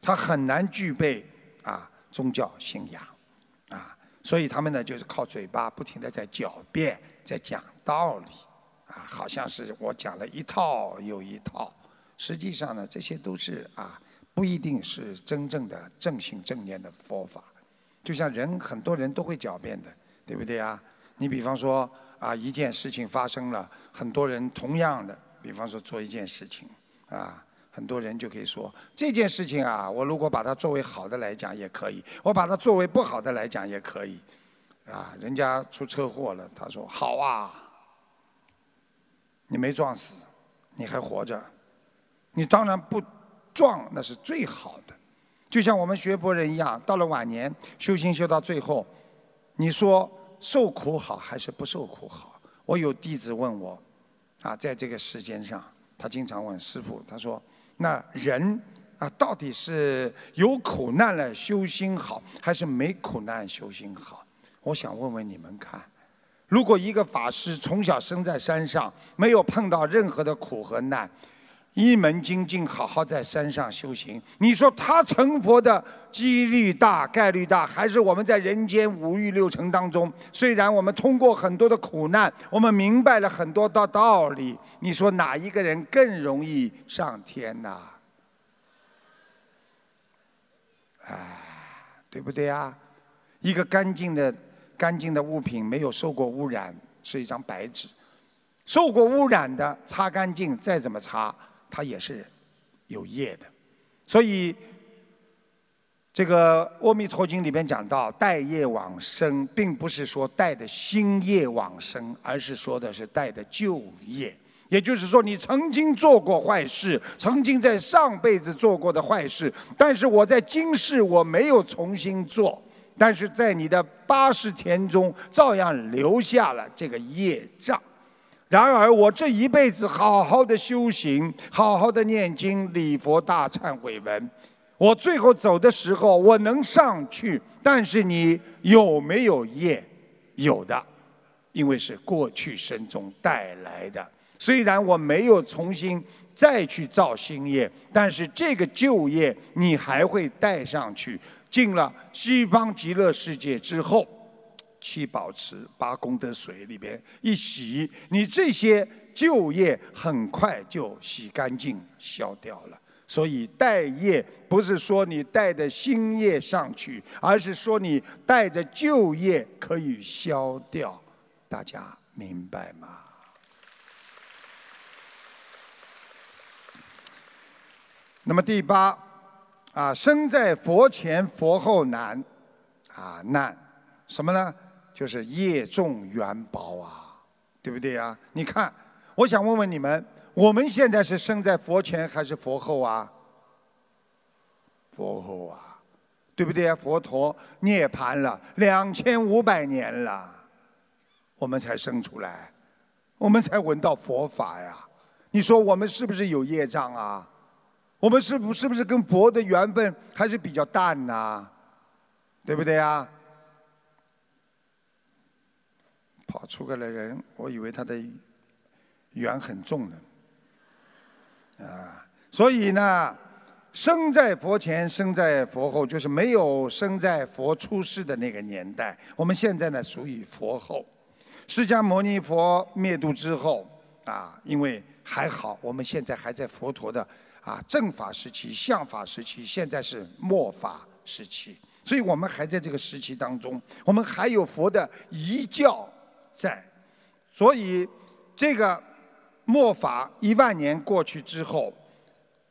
他很难具备啊宗教信仰，啊，所以他们呢就是靠嘴巴不停的在狡辩，在讲。道理啊，好像是我讲了一套又一套，实际上呢，这些都是啊，不一定是真正的正信正念的佛法。就像人，很多人都会狡辩的，对不对啊？你比方说啊，一件事情发生了，很多人同样的，比方说做一件事情啊，很多人就可以说这件事情啊，我如果把它作为好的来讲也可以，我把它作为不好的来讲也可以，啊，人家出车祸了，他说好啊。你没撞死，你还活着，你当然不撞那是最好的。就像我们学佛人一样，到了晚年修行修到最后，你说受苦好还是不受苦好？我有弟子问我，啊，在这个时间上，他经常问师傅，他说：“那人啊，到底是有苦难了修心好，还是没苦难修心好？”我想问问你们看。如果一个法师从小生在山上，没有碰到任何的苦和难，一门精进，好好在山上修行，你说他成佛的几率大、概率大，还是我们在人间五欲六尘当中，虽然我们通过很多的苦难，我们明白了很多的道理，你说哪一个人更容易上天呐？哎，对不对啊？一个干净的。干净的物品没有受过污染，是一张白纸；受过污染的，擦干净再怎么擦，它也是有业的。所以，这个《阿弥陀经》里边讲到带业往生，并不是说带的新业往生，而是说的是带的旧业。也就是说，你曾经做过坏事，曾经在上辈子做过的坏事，但是我在今世我没有重新做。但是在你的八十田中，照样留下了这个业障。然而，我这一辈子好好的修行，好好的念经、礼佛、大忏悔文，我最后走的时候，我能上去。但是你有没有业？有的，因为是过去生中带来的。虽然我没有重新再去造新业，但是这个旧业你还会带上去。进了西方极乐世界之后，七宝池、八功德水里边一洗，你这些旧业很快就洗干净、消掉了。所以带业不是说你带着新业上去，而是说你带着旧业可以消掉。大家明白吗？那么第八。啊，生在佛前佛后难，啊难，什么呢？就是业重缘薄啊，对不对呀？你看，我想问问你们，我们现在是生在佛前还是佛后啊？佛后啊，对不对啊？佛陀涅槃了两千五百年了，我们才生出来，我们才闻到佛法呀。你说我们是不是有业障啊？我们是不是不是跟佛的缘分还是比较淡呐？对不对啊？跑出个来人，我以为他的缘很重呢。啊，所以呢，生在佛前，生在佛后，就是没有生在佛出世的那个年代。我们现在呢，属于佛后。释迦牟尼佛灭度之后，啊，因为还好，我们现在还在佛陀的。啊，正法时期、相法时期，现在是末法时期，所以我们还在这个时期当中，我们还有佛的遗教在，所以这个末法一万年过去之后，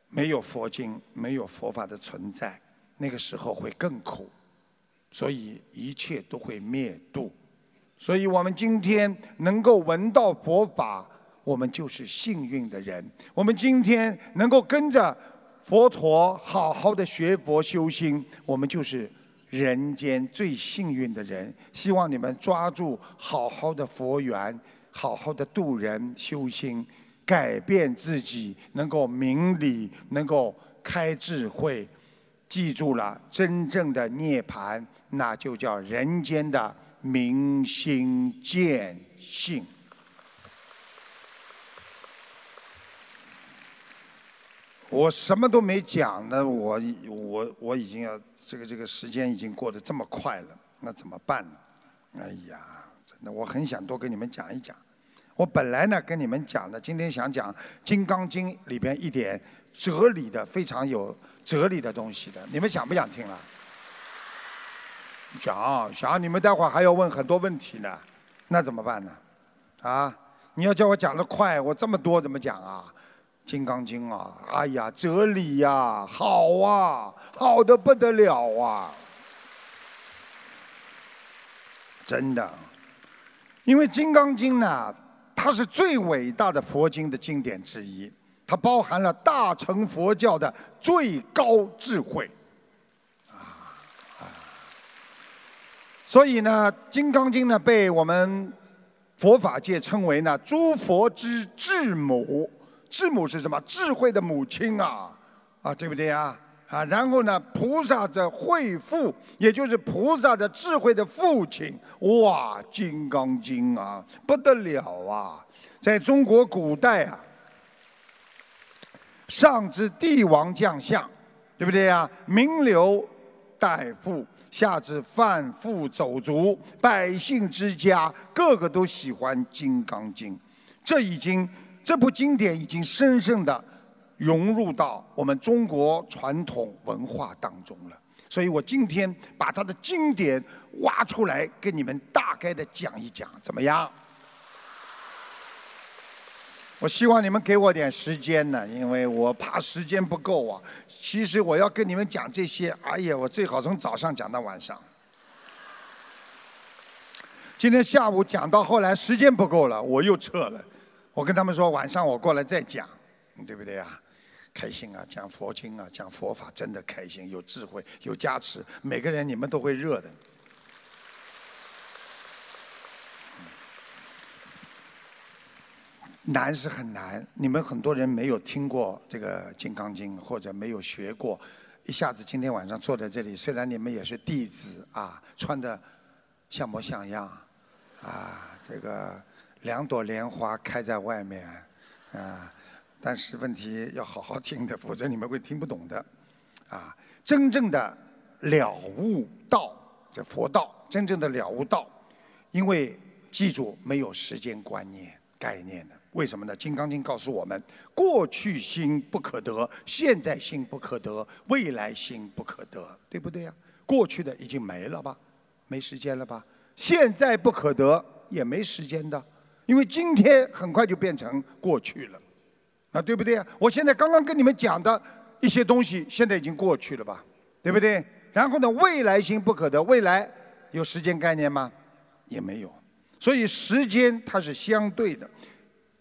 没有佛经、没有佛法的存在，那个时候会更苦，所以一切都会灭度，所以我们今天能够闻到佛法。我们就是幸运的人。我们今天能够跟着佛陀好好的学佛修心，我们就是人间最幸运的人。希望你们抓住好好的佛缘，好好的度人修心，改变自己，能够明理，能够开智慧。记住了，真正的涅槃，那就叫人间的明心见性。我什么都没讲呢，我我我已经要这个这个时间已经过得这么快了，那怎么办呢？哎呀，真的，我很想多跟你们讲一讲。我本来呢跟你们讲的，今天想讲《金刚经》里边一点哲理的，非常有哲理的东西的，你们想不想听啊？想，想，你们待会儿还要问很多问题呢，那怎么办呢？啊，你要叫我讲得快，我这么多怎么讲啊？《金刚经》啊，哎呀，哲理呀，好啊，好的不得了啊！真的，因为《金刚经》呢，它是最伟大的佛经的经典之一，它包含了大乘佛教的最高智慧，啊！所以呢，《金刚经》呢，被我们佛法界称为呢，诸佛之智母。智母是什么？智慧的母亲啊，啊，对不对呀？啊，然后呢，菩萨的慧父，也就是菩萨的智慧的父亲。哇，《金刚经》啊，不得了啊！在中国古代啊，上至帝王将相，对不对呀？名流大夫，下至贩夫走卒，百姓之家，个个都喜欢《金刚经》。这已经。这部经典已经深深的融入到我们中国传统文化当中了，所以我今天把它的经典挖出来，跟你们大概的讲一讲，怎么样？我希望你们给我点时间呢，因为我怕时间不够啊。其实我要跟你们讲这些，哎呀，我最好从早上讲到晚上。今天下午讲到后来，时间不够了，我又撤了。我跟他们说，晚上我过来再讲，对不对啊？开心啊，讲佛经啊，讲佛法真的开心，有智慧，有加持，每个人你们都会热的。难是很难，你们很多人没有听过这个《金刚经》，或者没有学过，一下子今天晚上坐在这里，虽然你们也是弟子啊，穿的像模像样，啊，这个。两朵莲花开在外面，啊！但是问题要好好听的，否则你们会听不懂的。啊，真正的了悟道，这佛道，真正的了悟道，因为记住没有时间观念概念的，为什么呢？《金刚经》告诉我们：过去心不可得，现在心不可得，未来心不可得，对不对呀？过去的已经没了吧，没时间了吧？现在不可得，也没时间的。因为今天很快就变成过去了，啊，对不对？我现在刚刚跟你们讲的一些东西，现在已经过去了吧，对不对？然后呢，未来心不可得，未来有时间概念吗？也没有。所以时间它是相对的，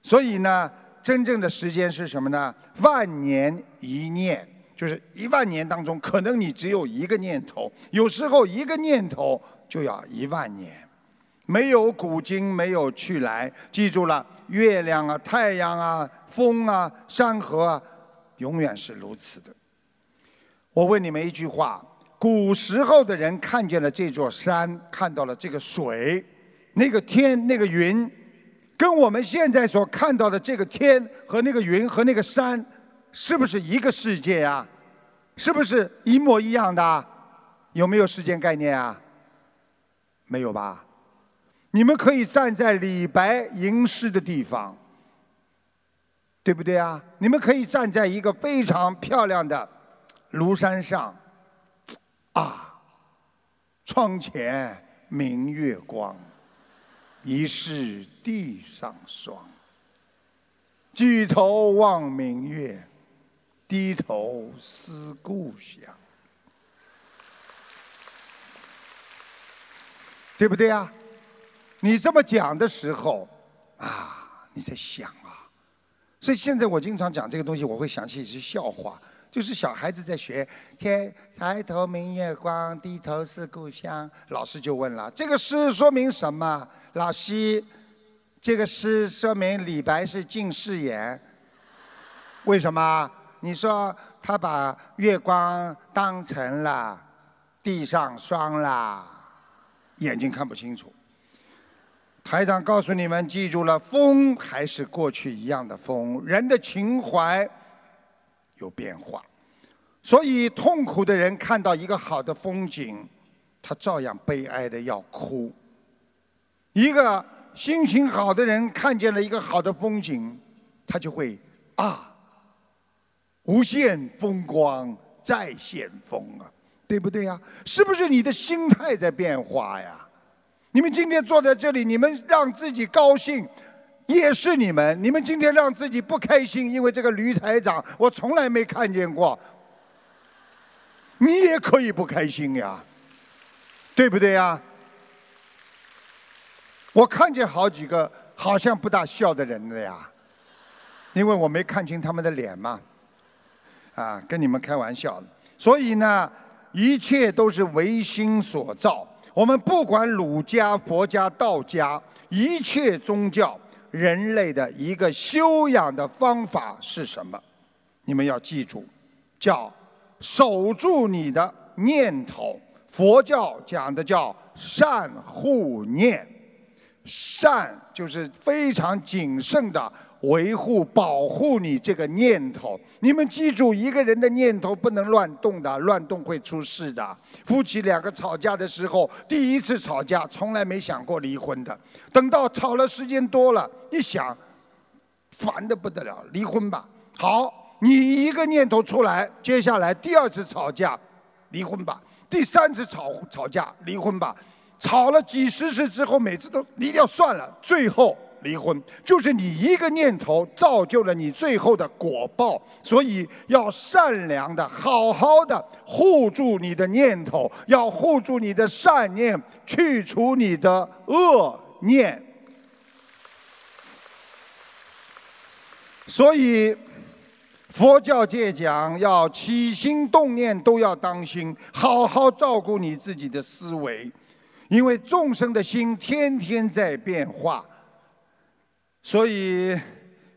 所以呢，真正的时间是什么呢？万年一念，就是一万年当中，可能你只有一个念头，有时候一个念头就要一万年。没有古今，没有去来。记住了，月亮啊，太阳啊，风啊，山河啊，永远是如此的。我问你们一句话：古时候的人看见了这座山，看到了这个水，那个天，那个云，跟我们现在所看到的这个天和那个云和那个山，是不是一个世界呀？是不是一模一样的？有没有时间概念啊？没有吧？你们可以站在李白吟诗的地方，对不对啊？你们可以站在一个非常漂亮的庐山上，啊，窗前明月光，疑是地上霜。举头望明月，低头思故乡，对不对啊？你这么讲的时候，啊，你在想啊，所以现在我经常讲这个东西，我会想起一句笑话，就是小孩子在学“天抬头明月光，低头思故乡”，老师就问了：“这个诗说明什么？”老师，这个诗说明李白是近视眼。为什么？你说他把月光当成了地上霜啦，眼睛看不清楚。台长告诉你们，记住了，风还是过去一样的风，人的情怀有变化，所以痛苦的人看到一个好的风景，他照样悲哀的要哭；一个心情好的人看见了一个好的风景，他就会啊，无限风光再现风啊，对不对呀？是不是你的心态在变化呀？你们今天坐在这里，你们让自己高兴，也是你们；你们今天让自己不开心，因为这个驴台长我从来没看见过，你也可以不开心呀，对不对呀？我看见好几个好像不大笑的人了呀，因为我没看清他们的脸嘛，啊，跟你们开玩笑。所以呢，一切都是唯心所造。我们不管儒家、佛家、道家，一切宗教，人类的一个修养的方法是什么？你们要记住，叫守住你的念头。佛教讲的叫善护念，善就是非常谨慎的。维护、保护你这个念头，你们记住，一个人的念头不能乱动的，乱动会出事的。夫妻两个吵架的时候，第一次吵架从来没想过离婚的，等到吵了时间多了，一想，烦的不得了，离婚吧。好，你一个念头出来，接下来第二次吵架，离婚吧；第三次吵吵架，离婚吧。吵了几十次之后，每次都离掉算了，最后。离婚就是你一个念头造就了你最后的果报，所以要善良的、好好的护住你的念头，要护住你的善念，去除你的恶念。所以佛教界讲要起心动念都要当心，好好照顾你自己的思维，因为众生的心天天在变化。所以，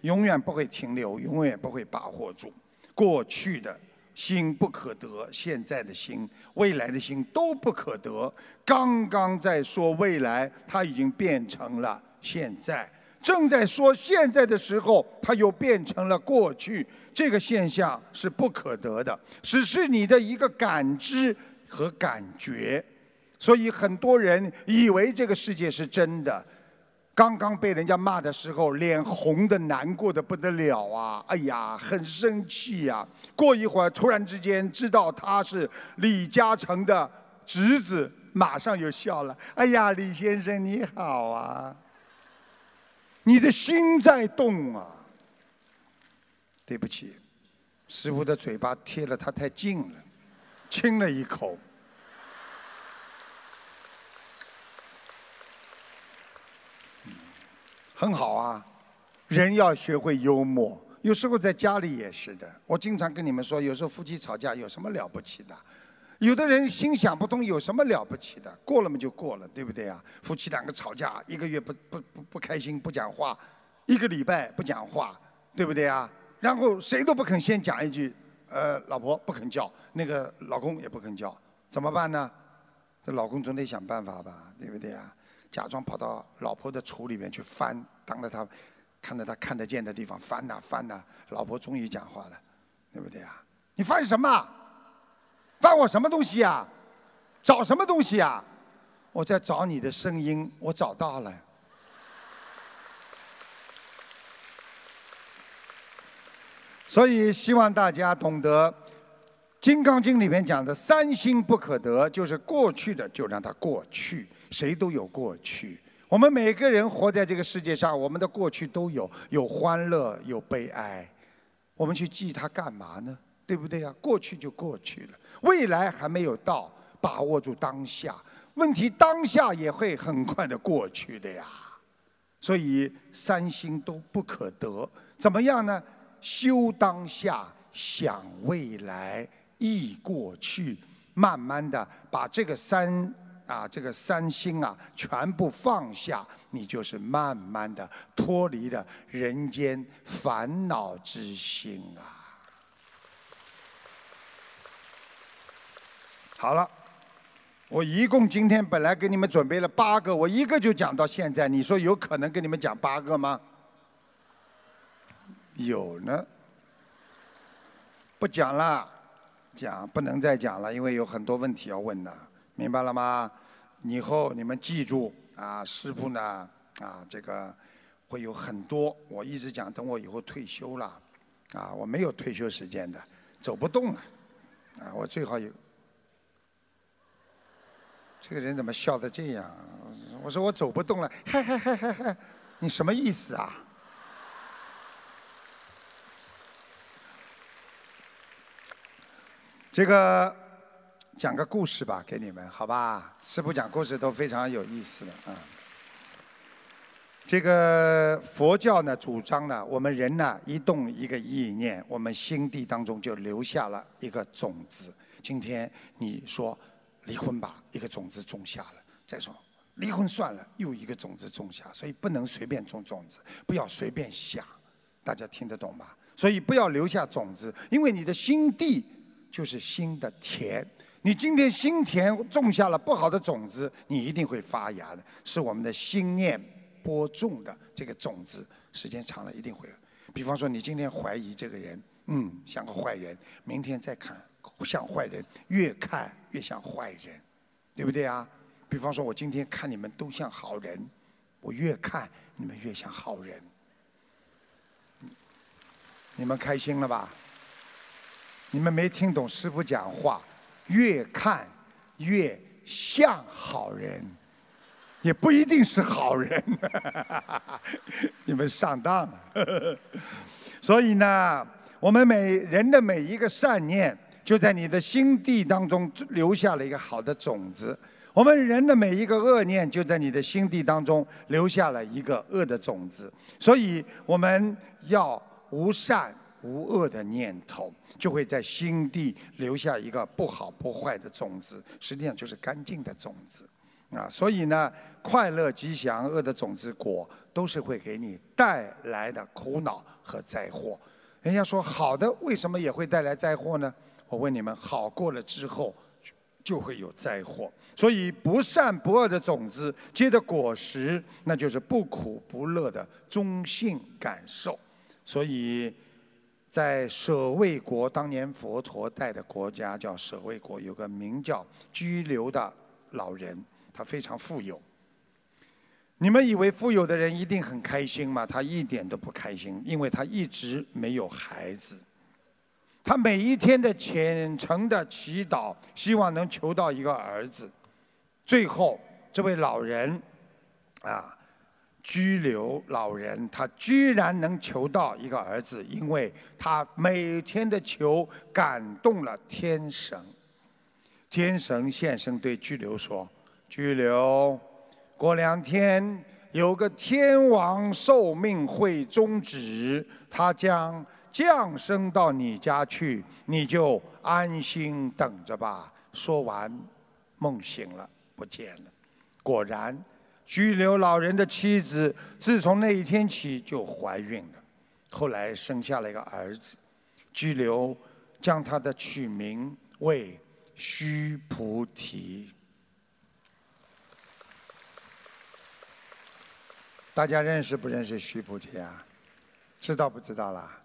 永远不会停留，永远不会把握住。过去的心不可得，现在的心、未来的心都不可得。刚刚在说未来，它已经变成了现在；正在说现在的时候，它又变成了过去。这个现象是不可得的，只是你的一个感知和感觉。所以很多人以为这个世界是真的。刚刚被人家骂的时候，脸红的难过的不得了啊！哎呀，很生气呀。过一会儿，突然之间知道他是李嘉诚的侄子，马上就笑了。哎呀，李先生你好啊！你的心在动啊。对不起，师傅的嘴巴贴了他太近了，亲了一口。很好啊，人要学会幽默。有时候在家里也是的。我经常跟你们说，有时候夫妻吵架有什么了不起的？有的人心想不通，有什么了不起的？过了嘛就过了，对不对啊？夫妻两个吵架，一个月不不不不开心不讲话，一个礼拜不讲话，对不对啊？然后谁都不肯先讲一句，呃，老婆不肯叫，那个老公也不肯叫，怎么办呢？这老公总得想办法吧，对不对啊？假装跑到老婆的橱里面去翻，当着他看着他看得见的地方翻呐翻呐，老婆终于讲话了，对不对啊？你翻什么？翻我什么东西呀？找什么东西呀？我在找你的声音，我找到了。所以希望大家懂得《金刚经》里面讲的“三心不可得”，就是过去的就让它过去。谁都有过去，我们每个人活在这个世界上，我们的过去都有，有欢乐，有悲哀。我们去记它干嘛呢？对不对呀？过去就过去了，未来还没有到，把握住当下。问题当下也会很快的过去的呀。所以三心都不可得，怎么样呢？修当下，想未来，忆过去，慢慢的把这个三啊，这个三心啊，全部放下，你就是慢慢的脱离了人间烦恼之心啊。好了，我一共今天本来给你们准备了八个，我一个就讲到现在，你说有可能给你们讲八个吗？有呢，不讲了，讲不能再讲了，因为有很多问题要问的，明白了吗？以后你们记住啊，师傅呢啊，这个会有很多，我一直讲，等我以后退休了，啊，我没有退休时间的，走不动了，啊，我最好有。这个人怎么笑得这样？我说我走不动了，嗨嗨嗨嗨嗨，你什么意思啊？这个讲个故事吧，给你们，好吧？师傅讲故事都非常有意思的啊。这个佛教呢，主张呢，我们人呢，一动一个意念，我们心地当中就留下了一个种子。今天你说离婚吧，一个种子种下了；再说离婚算了，又一个种子种下。所以不能随便种种子，不要随便想，大家听得懂吧？所以不要留下种子，因为你的心地。就是心的田，你今天心田种下了不好的种子，你一定会发芽的。是我们的心念播种的这个种子，时间长了一定会。比方说，你今天怀疑这个人，嗯，像个坏人，明天再看像坏人，越看越像坏人，对不对啊？比方说，我今天看你们都像好人，我越看你们越像好人，你们开心了吧？你们没听懂师傅讲话，越看越像好人，也不一定是好人，你们上当了。所以呢，我们每人的每一个善念，就在你的心地当中留下了一个好的种子；我们人的每一个恶念，就在你的心地当中留下了一个恶的种子。所以我们要无善。无恶的念头就会在心地留下一个不好不坏的种子，实际上就是干净的种子，啊，所以呢，快乐吉祥恶的种子果都是会给你带来的苦恼和灾祸。人家说好的为什么也会带来灾祸呢？我问你们，好过了之后就会有灾祸。所以不善不恶的种子结的果实，那就是不苦不乐的中性感受。所以。在舍卫国，当年佛陀带的国家叫舍卫国，有个名叫居留的老人，他非常富有。你们以为富有的人一定很开心吗？他一点都不开心，因为他一直没有孩子。他每一天的虔诚的祈祷，希望能求到一个儿子。最后，这位老人，啊。拘留老人，他居然能求到一个儿子，因为他每天的求感动了天神。天神现身对拘留说：“拘留，过两天有个天王寿命会终止，他将降生到你家去，你就安心等着吧。”说完，梦醒了，不见了。果然。拘留老人的妻子，自从那一天起就怀孕了，后来生下了一个儿子。拘留将他的取名为须菩提。大家认识不认识须菩提啊？知道不知道啦？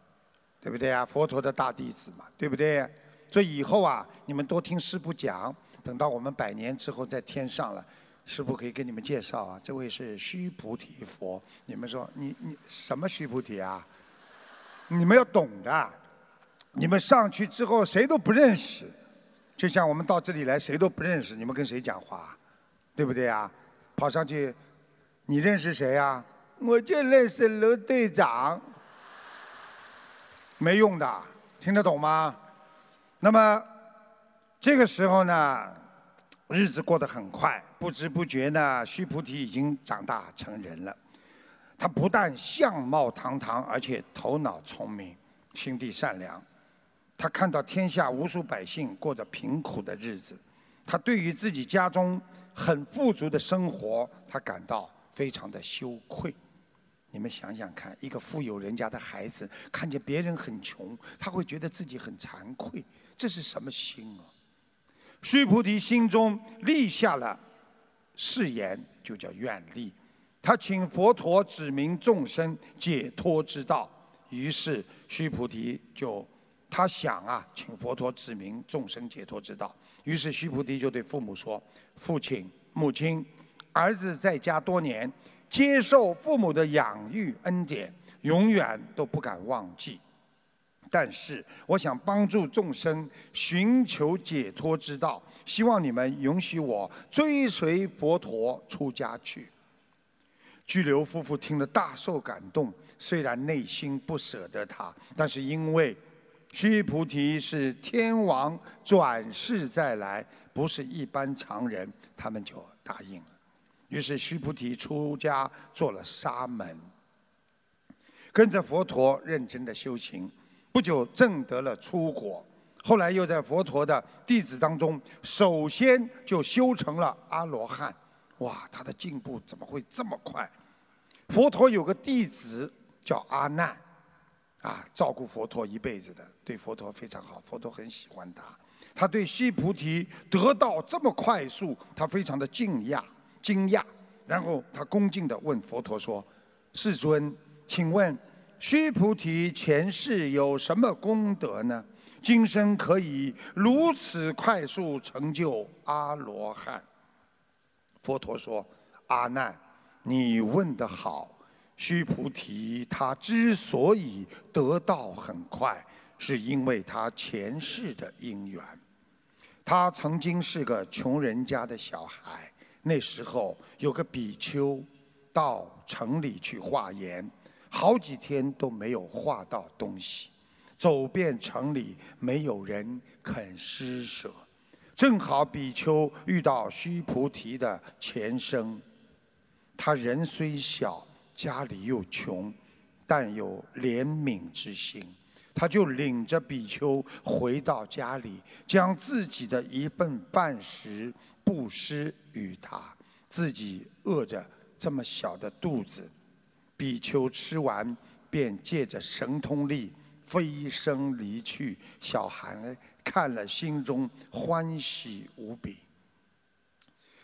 对不对啊？佛陀的大弟子嘛，对不对？所以以后啊，你们多听师傅讲，等到我们百年之后在天上了。师傅可以给你们介绍啊，这位是须菩提佛。你们说，你你什么须菩提啊？你们要懂的。你们上去之后谁都不认识，就像我们到这里来谁都不认识，你们跟谁讲话？对不对啊？跑上去，你认识谁啊？我就认识卢队长。没用的，听得懂吗？那么这个时候呢？日子过得很快，不知不觉呢，须菩提已经长大成人了。他不但相貌堂堂，而且头脑聪明，心地善良。他看到天下无数百姓过着贫苦的日子，他对于自己家中很富足的生活，他感到非常的羞愧。你们想想看，一个富有人家的孩子看见别人很穷，他会觉得自己很惭愧，这是什么心啊？须菩提心中立下了誓言，就叫愿力。他请佛陀指明众生解脱之道，于是须菩提就他想啊，请佛陀指明众生解脱之道。于是须菩提就对父母说：“父亲、母亲，儿子在家多年，接受父母的养育恩典，永远都不敢忘记。但是，我想帮助众生寻求解脱之道，希望你们允许我追随佛陀出家去。”拘留夫妇听了大受感动，虽然内心不舍得他，但是因为须菩提是天王转世再来，不是一般常人，他们就答应了。于是须菩提出家做了沙门，跟着佛陀认真的修行，不久证得了出果。后来又在佛陀的弟子当中，首先就修成了阿罗汉。哇，他的进步怎么会这么快？佛陀有个弟子叫阿难，啊，照顾佛陀一辈子的，对佛陀非常好，佛陀很喜欢他。他对须菩提得到这么快速，他非常的惊讶，惊讶。然后他恭敬地问佛陀说：“世尊，请问须菩提前世有什么功德呢？今生可以如此快速成就阿罗汉？”佛陀说：“阿难。”你问得好，须菩提他之所以得道很快，是因为他前世的因缘。他曾经是个穷人家的小孩，那时候有个比丘到城里去化缘，好几天都没有化到东西，走遍城里没有人肯施舍。正好比丘遇到须菩提的前生。他人虽小，家里又穷，但有怜悯之心，他就领着比丘回到家里，将自己的一份半食布施与他，自己饿着这么小的肚子，比丘吃完便借着神通力飞升离去。小孩看了，心中欢喜无比。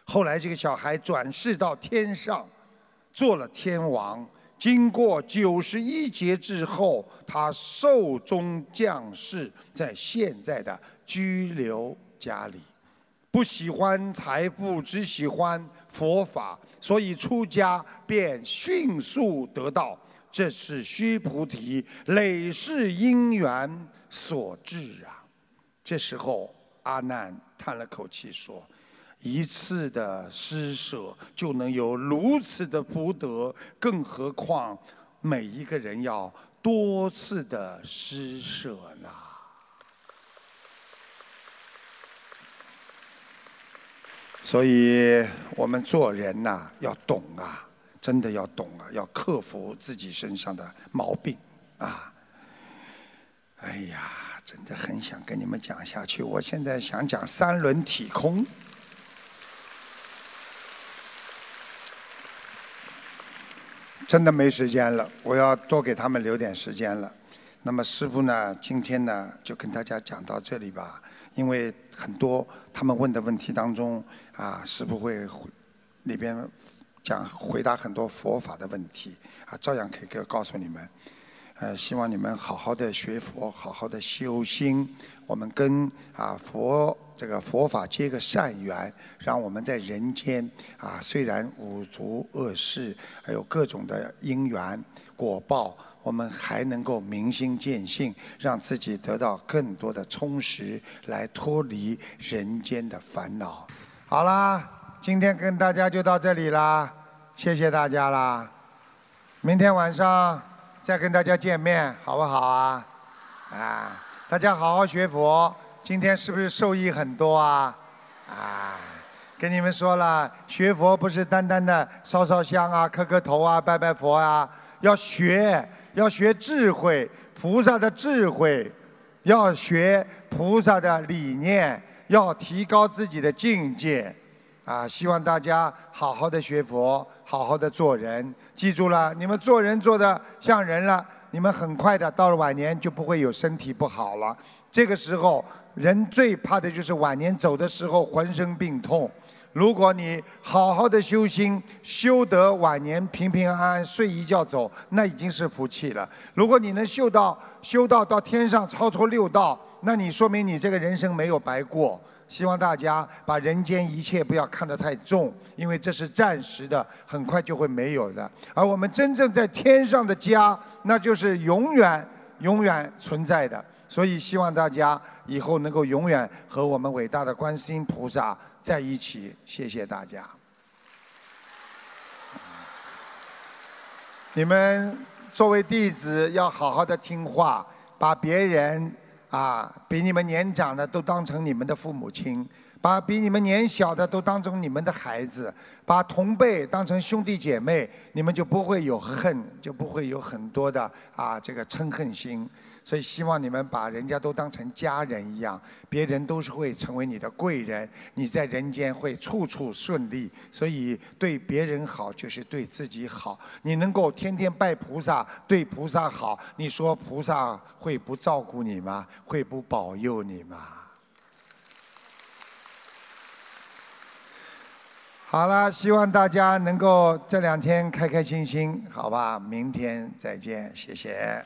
后来，这个小孩转世到天上，做了天王。经过九十一劫之后，他寿终将逝，在现在的居留家里。不喜欢财富，只喜欢佛法，所以出家便迅速得道。这是须菩提累世因缘所致啊！这时候，阿难叹了口气说。一次的施舍就能有如此的福德，更何况每一个人要多次的施舍呢？所以我们做人呐，要懂啊，真的要懂啊，要克服自己身上的毛病啊！哎呀，真的很想跟你们讲下去，我现在想讲三轮体空。真的没时间了，我要多给他们留点时间了。那么师傅呢，今天呢就跟大家讲到这里吧。因为很多他们问的问题当中，啊，师傅会里边讲回答很多佛法的问题，啊，照样可以告诉你们。呃，希望你们好好的学佛，好好的修心。我们跟啊佛。这个佛法结个善缘，让我们在人间啊，虽然五族恶事，还有各种的因缘果报，我们还能够明心见性，让自己得到更多的充实，来脱离人间的烦恼。好啦，今天跟大家就到这里啦，谢谢大家啦，明天晚上再跟大家见面，好不好啊？啊，大家好好学佛。今天是不是受益很多啊？啊，跟你们说了，学佛不是单单的烧烧香啊、磕磕头啊、拜拜佛啊，要学，要学智慧，菩萨的智慧，要学菩萨的理念，要提高自己的境界。啊，希望大家好好的学佛，好好的做人。记住了，你们做人做的像人了，你们很快的到了晚年就不会有身体不好了。这个时候，人最怕的就是晚年走的时候浑身病痛。如果你好好的修心，修得晚年平平安安睡一觉走，那已经是福气了。如果你能修到修到到天上超脱六道，那你说明你这个人生没有白过。希望大家把人间一切不要看得太重，因为这是暂时的，很快就会没有的。而我们真正在天上的家，那就是永远、永远存在的。所以希望大家以后能够永远和我们伟大的观世音菩萨在一起。谢谢大家。你们作为弟子要好好的听话，把别人。啊，比你们年长的都当成你们的父母亲，把比你们年小的都当成你们的孩子，把同辈当成兄弟姐妹，你们就不会有恨，就不会有很多的啊这个嗔恨心。所以希望你们把人家都当成家人一样，别人都是会成为你的贵人，你在人间会处处顺利。所以对别人好就是对自己好。你能够天天拜菩萨，对菩萨好，你说菩萨会不照顾你吗？会不保佑你吗？好了，希望大家能够这两天开开心心，好吧？明天再见，谢谢。